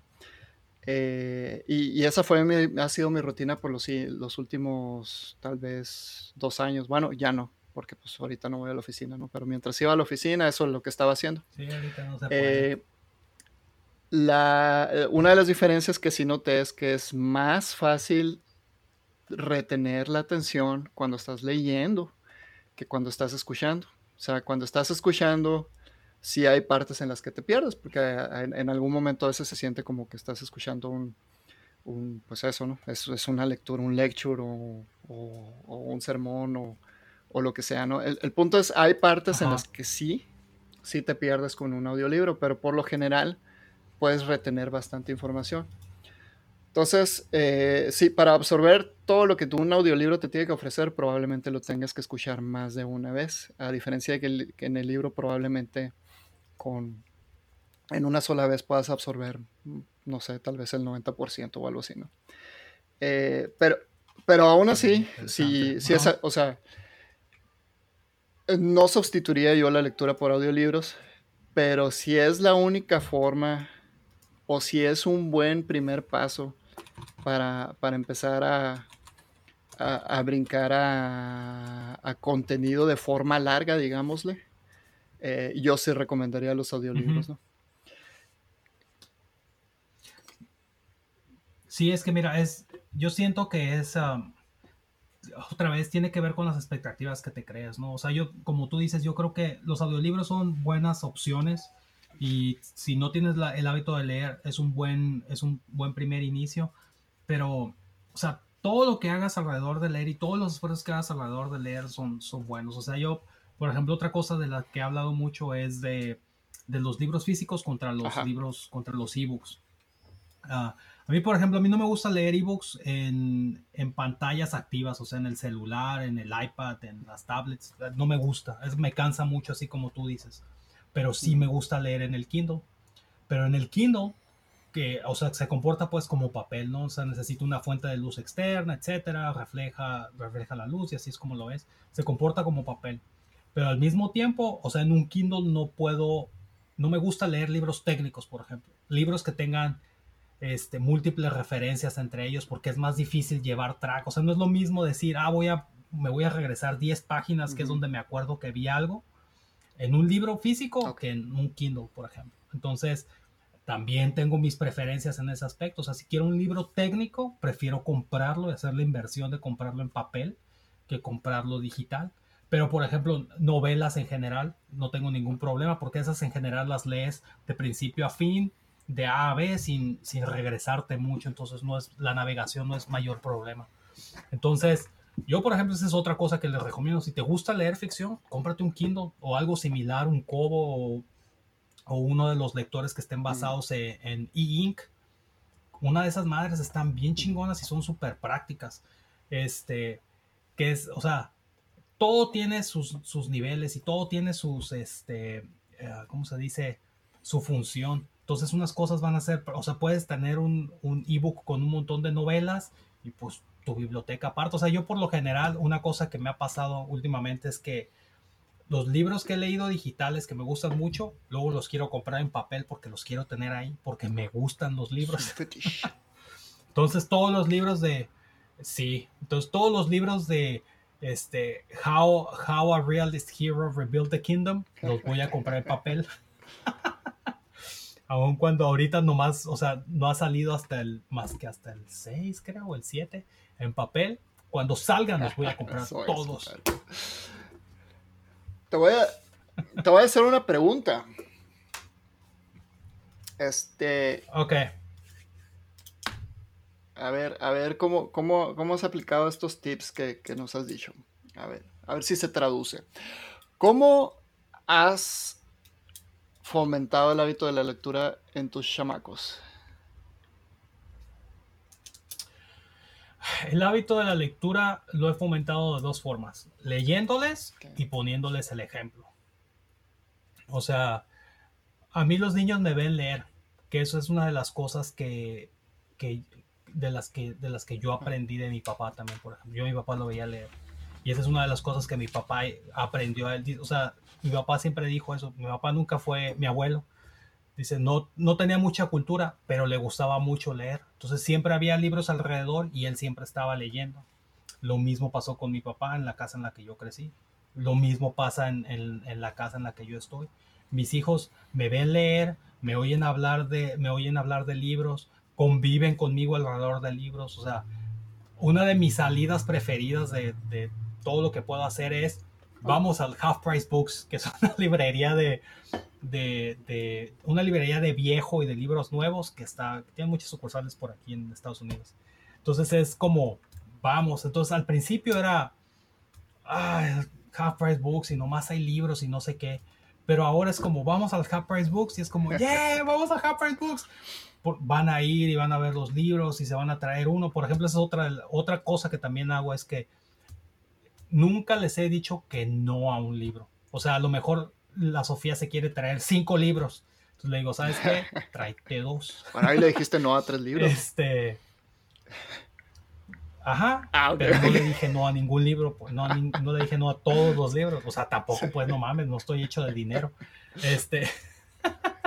Eh, y, esa fue mi, ha sido mi rutina por los, los últimos tal vez dos años. Bueno, ya no, porque pues ahorita no voy a la oficina, ¿no? Pero mientras iba a la oficina, eso es lo que estaba haciendo. Sí, ahorita no se puede. Eh, la, eh, una de las diferencias que sí noté es que es más fácil retener la atención cuando estás leyendo que cuando estás escuchando. O sea, cuando estás escuchando, sí hay partes en las que te pierdes, porque en, algún momento a veces se siente como que estás escuchando un, un pues eso, ¿no? Es, es, una lectura, un lecture o, o, un sermón o, o, lo que sea, ¿no? El, el punto es, hay partes en las que sí, sí te pierdes con un audiolibro, pero por lo general puedes retener bastante información. Entonces, eh, sí, para absorber todo lo que tú, un audiolibro te tiene que ofrecer, probablemente lo tengas que escuchar más de una vez, a diferencia de que, que en el libro probablemente con en una sola vez puedas absorber, no sé, tal vez el 90% o algo así, ¿no? Eh, pero, pero aún así, si, si esa, o sea, no sustituiría yo la lectura por audiolibros, pero si es la única forma o si es un buen primer paso para, empezar a, a, brincar a, a, contenido de forma larga, digámosle, eh, yo sí recomendaría los audiolibros, uh ¿no? Sí, es que mira, es, yo siento que es, otra vez, tiene que ver con las expectativas que te creas, ¿no? O sea, yo, como tú dices, yo creo que los audiolibros son buenas opciones y si no tienes el hábito de leer, es un, buen, es un buen primer inicio, pero, o sea, todo lo que hagas alrededor de leer y todos los esfuerzos que hagas alrededor de leer son, son buenos. O sea, yo por ejemplo, otra cosa de la que he hablado mucho es de, de los libros físicos contra los libros, contra los ebooks. Uh, a mí, por ejemplo, a mí no me gusta leer ebooks en, en pantallas activas, o sea, en el celular, en el iPad, en las tablets. No me gusta, es, me cansa mucho, así como tú dices. Pero sí me gusta leer en el Kindle. Pero en el Kindle, que, o sea, se comporta pues como papel, ¿no? O sea, necesita una fuente de luz externa, etcétera, refleja, refleja la luz y así es como lo es. Se comporta como papel. Pero al mismo tiempo, o sea, en un Kindle no puedo no me gusta leer libros técnicos, por ejemplo. Libros que tengan este, múltiples referencias entre ellos porque es más difícil llevar track. O sea, no es lo mismo decir, ah, voy a, me voy a regresar 10 páginas, que es donde me acuerdo que vi algo, en un libro físico que en un Kindle, por ejemplo. Entonces, también tengo mis preferencias en ese aspecto. O sea, si quiero un libro técnico, prefiero comprarlo y hacer la inversión de comprarlo en papel que comprarlo digital. Pero, por ejemplo, novelas en general, no tengo ningún problema porque esas en general las lees de principio a fin, de A a B, sin, sin regresarte mucho. Entonces, no es, la navegación no es mayor problema. Entonces, yo, por ejemplo, esa es otra cosa que les recomiendo. Si te gusta leer ficción, cómprate un Kindle o algo similar, un Kobo o, uno de los lectores que estén basados en e-ink. Una de esas madres están bien chingonas y son súper prácticas. Este, que es, o sea, todo tiene sus, niveles y todo tiene sus, este, eh, ¿cómo se dice? Su función. Entonces unas cosas van a ser, o sea, puedes tener un, un ebook con un montón de novelas y pues tu biblioteca aparte. O sea, yo por lo general, una cosa que me ha pasado últimamente es que los libros que he leído digitales que me gustan mucho, luego los quiero comprar en papel porque los quiero tener ahí, porque me gustan los libros. [LAUGHS] Entonces todos los libros de, sí, entonces todos los libros de este, How, How a Realist Hero Rebuilt the Kingdom, los voy a comprar en papel. [LAUGHS] Aun cuando ahorita nomás, o sea, no ha salido hasta el, más que hasta el 6, creo, o el 7, en papel. Cuando salgan los voy a comprar [LAUGHS] todos. Te voy a, te voy a hacer una pregunta. Este. Ok. A ver, a ver cómo, cómo, cómo has aplicado estos tips que, nos has dicho. A ver, a ver si se traduce. ¿Cómo has fomentado el hábito de la lectura en tus chamacos? El hábito de la lectura lo he fomentado de dos formas, leyéndoles y poniéndoles el ejemplo. O sea, a mí los niños me ven leer, que eso es una de las cosas que, que, de las que, de las que yo aprendí de mi papá también, por ejemplo. Yo mi papá lo veía leer. Y esa es una de las cosas que mi papá aprendió a él. O sea, mi papá siempre dijo eso. Mi papá nunca fue mi abuelo. Dice, no, no tenía mucha cultura, pero le gustaba mucho leer. Entonces siempre había libros alrededor y él siempre estaba leyendo. Lo mismo pasó con mi papá en la casa en la que yo crecí. Lo mismo pasa en, en, en la casa en la que yo estoy. Mis hijos me ven leer, me oyen hablar de, me oyen hablar de libros, conviven conmigo alrededor de libros. O sea, una de mis salidas preferidas de, todo lo que puedo hacer es vamos al Half Price Books, que es [LAUGHS] una librería de, de, una librería de viejo y de libros nuevos que está, tiene muchas sucursales por aquí en Estados Unidos. Entonces es como, vamos, entonces al principio era Half Price Books y nomás hay libros y no sé qué. Pero ahora es como, vamos al Half Price Books y es como, yeah, vamos a Half Price Books van a ir y van a ver los libros y se van a traer uno. Por ejemplo, esa es otra, otra cosa que también hago, es que nunca les he dicho que no a un libro. O sea, a lo mejor la Sofía se quiere traer cinco libros. Entonces le digo, ¿sabes qué? [LAUGHS] Tráete dos. Bueno, ahí le dijiste no a tres libros. Este. Ajá. Ah, pero no le dije no a ningún libro, pues no, no le dije no a todos los libros. O sea, tampoco, pues no mames, no estoy hecho de dinero. Este. [LAUGHS]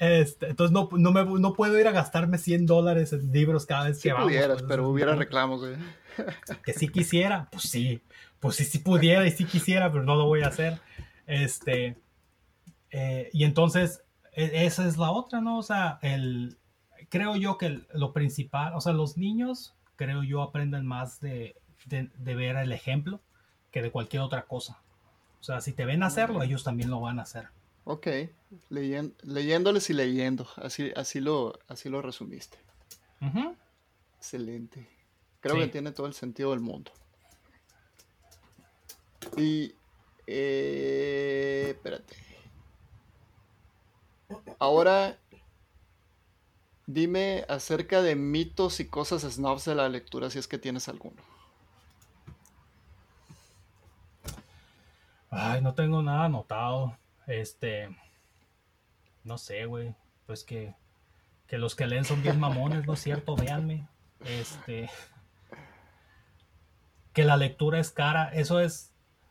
Este, entonces no, no, me, no puedo ir a gastarme 100 dólares en libros cada vez que vamos. pudieras, pues, pero hubiera reclamos, güey. Que si quisiera, pues sí. Pues sí, sí pudiera y sí quisiera, pero no lo voy a hacer. Este, eh, y entonces, e, esa es la otra, ¿no? O sea, el, creo yo que lo principal, o sea, los niños, creo yo, aprenden más de, ver el ejemplo que de cualquier otra cosa. O sea, si te ven hacerlo, ellos también lo van a hacer. Ok, leyéndoles y leyendo, así, así, lo, así lo resumiste. Excelente. Creo que tiene todo el sentido del mundo. Y... Eh, espérate. Ahora, dime acerca de mitos y cosas snobs de la lectura, si es que tienes alguno. Ay, no tengo nada anotado. Este. No sé, güey. Pues que. Que los que leen son bien mamones, ¿no es cierto? Véanme. Este. Que la lectura es cara. Eso es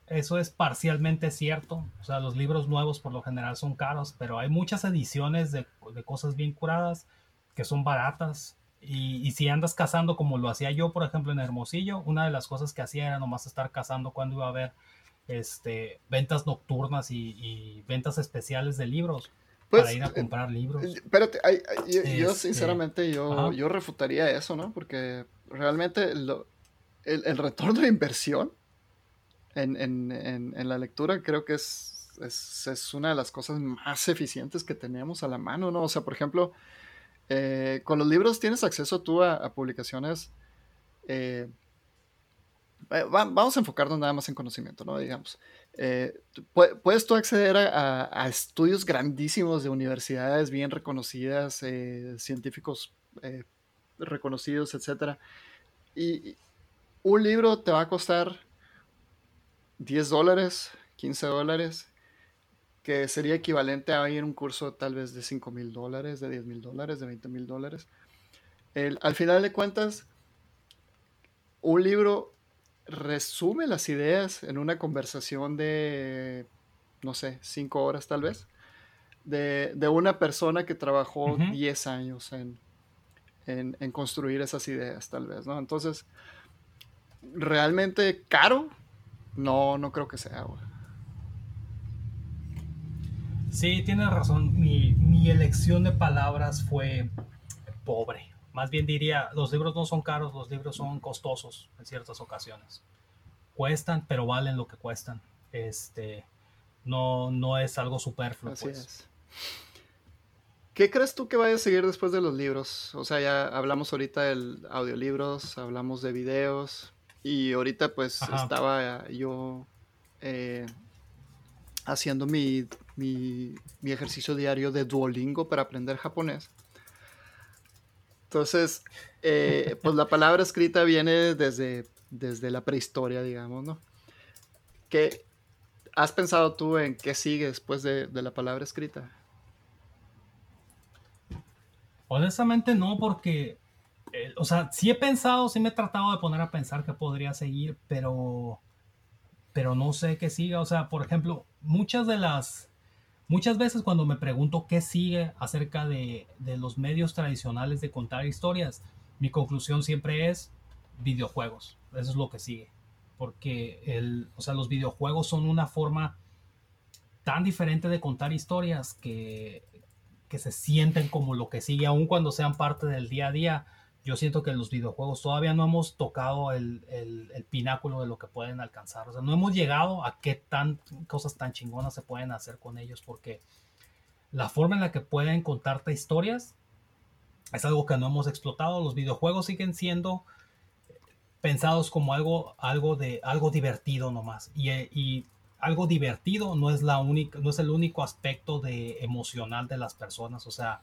eso es parcialmente cierto. O sea, los libros nuevos por lo general son caros, pero hay muchas ediciones de, cosas bien curadas que son baratas. Y, si andas cazando como lo hacía yo, por ejemplo, en Hermosillo, una de las cosas que hacía era nomás estar cazando cuando iba a haber este, ventas nocturnas y, ventas especiales de libros. para pues, ir a eh, comprar libros. Eh, espérate, yo, este, sinceramente yo, yo refutaría eso, ¿no? Porque realmente el, el retorno de inversión en, la lectura creo que es, es, una de las cosas más eficientes que tenemos a la mano, ¿no? O sea, por ejemplo, eh, con los libros tienes acceso tú a, publicaciones. Eh, eh, vamos a enfocarnos nada más en conocimiento, ¿no? Digamos. puedes tú acceder a, estudios grandísimos de universidades bien reconocidas, científicos reconocidos, etc. y un libro te va a costar 10 dólares, 15 dólares, que sería equivalente a ir un curso tal vez de 5 mil dólares, de 10 mil dólares, de 20 mil dólares. al final de cuentas, un libro resume las ideas en una conversación de, no sé, 5 horas tal vez, de, una persona que trabajó 10 años en, en, construir esas ideas tal vez, ¿no? Entonces, realmente caro, no, no creo que sea, güey. Sí, tienes razón. Mi, elección de palabras fue pobre. Más bien diría, los libros no son caros, los libros son costosos en ciertas ocasiones. Cuestan, pero valen lo que cuestan. Este, no, no es algo superfluo. Así pues. es. ¿Qué crees tú que vaya a seguir después de los libros? O sea, ya hablamos ahorita de audiolibros, hablamos de videos, y ahorita pues estaba yo eh, haciendo mi, ejercicio diario de Duolingo para aprender japonés. Entonces, eh, pues la palabra escrita viene desde, desde la prehistoria, digamos, ¿no? ¿Qué has pensado tú en qué sigue después de, de la palabra escrita? Honestamente no, porque eh, o sea, sí he pensado, sí me he tratado de poner a pensar que podría seguir, pero, pero no sé qué siga. O sea, por ejemplo, muchas de las, muchas veces cuando me pregunto qué sigue acerca de, de los medios tradicionales de contar historias, mi conclusión siempre es videojuegos. Eso es lo que sigue. Porque el, o sea, los videojuegos son una forma tan diferente de contar historias que, que se sienten como lo que sigue, aun cuando sean parte del día a día yo siento que los videojuegos todavía no hemos tocado el, pináculo de lo que pueden alcanzar. O sea, no hemos llegado a qué tan, cosas tan chingonas se pueden hacer con ellos, porque la forma en la que pueden contarte historias es algo que no hemos explotado. Los videojuegos siguen siendo pensados como algo, algo, de, algo divertido nomás. Y, y algo divertido no es, la única, no es el único aspecto de, emocional de las personas. O sea,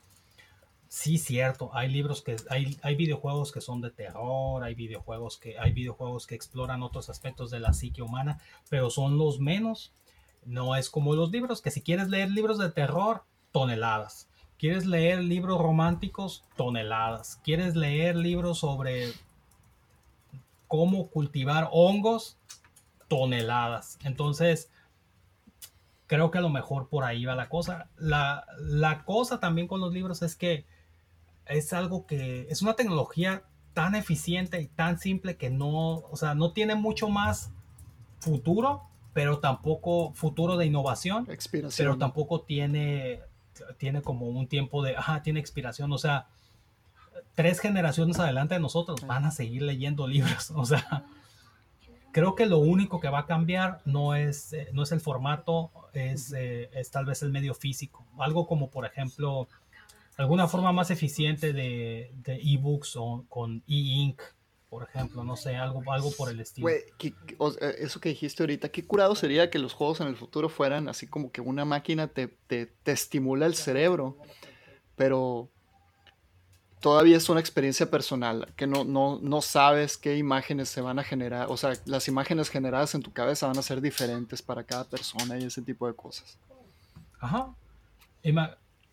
Sí, cierto. Hay libros que hay, hay videojuegos que son de terror, hay videojuegos que hay videojuegos que exploran otros aspectos de la psique humana, pero son los menos. No es como los libros que si quieres leer libros de terror, toneladas. Quieres leer libros románticos, toneladas. Quieres leer libros sobre cómo cultivar hongos, toneladas. Entonces, creo que a lo mejor por ahí va la cosa. La, la cosa también con los libros es que es algo que es una tecnología tan eficiente y tan simple que no, o sea, no tiene mucho más futuro, pero tampoco futuro de innovación, pero tampoco tiene, tiene como un tiempo de, ajá, tiene expiración, o sea, tres generaciones adelante de nosotros van a seguir leyendo [LAUGHS] libros. O sea, creo que lo único que va a cambiar no es, eh, no es el formato, es, eh, es tal vez el medio físico. Algo como, por ejemplo, alguna forma más eficiente de, de ebooks o con e-ink por ejemplo, no sé, algo, algo por el estilo. Eso que dijiste ahorita, qué curado sería que los juegos en el futuro fueran así como que una máquina te, te, estimula el cerebro, pero todavía es una experiencia personal, que no, no, no sabes qué imágenes se van a generar, o sea, las imágenes generadas en tu cabeza van a ser diferentes para cada persona y ese tipo de cosas. Ajá.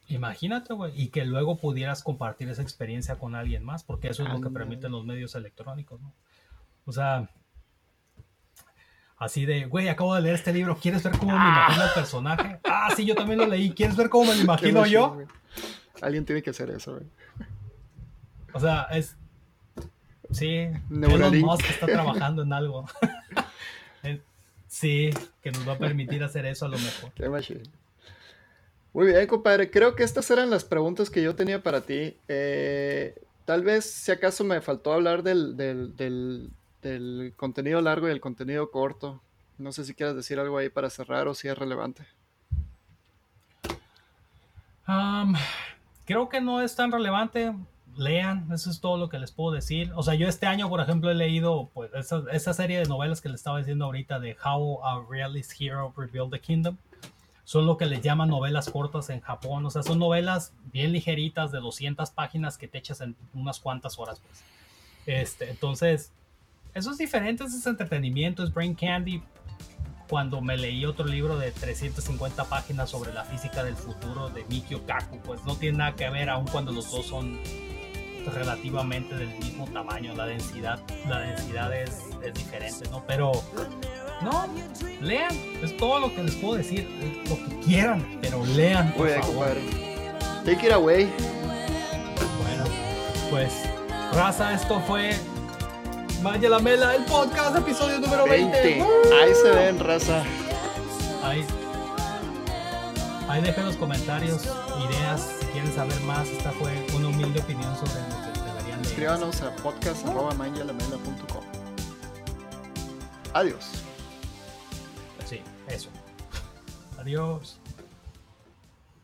Imagínate, güey, y que luego pudieras compartir esa experiencia con alguien más, porque eso es lo que permiten los medios electrónicos, ¿no? O sea, así de, güey, acabo de leer este libro, ¿quieres ver cómo me ah. imagino el personaje? Ah, sí, yo también lo leí, ¿quieres ver cómo me [LAUGHS] lo imagino yo? Alguien tiene que hacer eso, güey. O sea, es... Sí, Elon Musk está trabajando en algo. [LAUGHS] sí, que nos va a permitir hacer eso a lo mejor. Qué muy bien, compadre. Creo que estas eran las preguntas que yo tenía para ti. Eh, tal vez, si acaso me faltó hablar del, del, contenido largo y el contenido corto. No sé si quieres decir algo ahí para cerrar o si es relevante. creo que no es tan relevante. Lean, eso es todo lo que les puedo decir. O sea, yo este año, por ejemplo, he leído pues, esa, esa serie de novelas que les estaba diciendo ahorita de How a Realist Hero Rebuild the Kingdom son lo que les llaman novelas cortas en Japón. O sea, son novelas bien ligeritas de 200 páginas que te echas en unas cuantas horas. Pues. Este, entonces, eso es diferente, es entretenimiento, es brain candy. Cuando me leí otro libro de 350 páginas sobre la física del futuro de Mikio Kaku, pues no tiene nada que ver, aun cuando los dos son relativamente del mismo tamaño. La densidad, la densidad es, es diferente, ¿no? Pero no, lean, es todo lo que les puedo decir, lo que quieran, pero lean. Por favor. Take it away. Bueno, pues, raza, esto fue Vaya la Mela, el podcast, episodio número 20. Ahí se ven, raza. Ahí. Ahí dejen los comentarios, ideas, si quieren saber más. Esta fue una humilde opinión sobre lo que deberían. Escríbanos a podcast.com. Adiós. Eso. Adiós.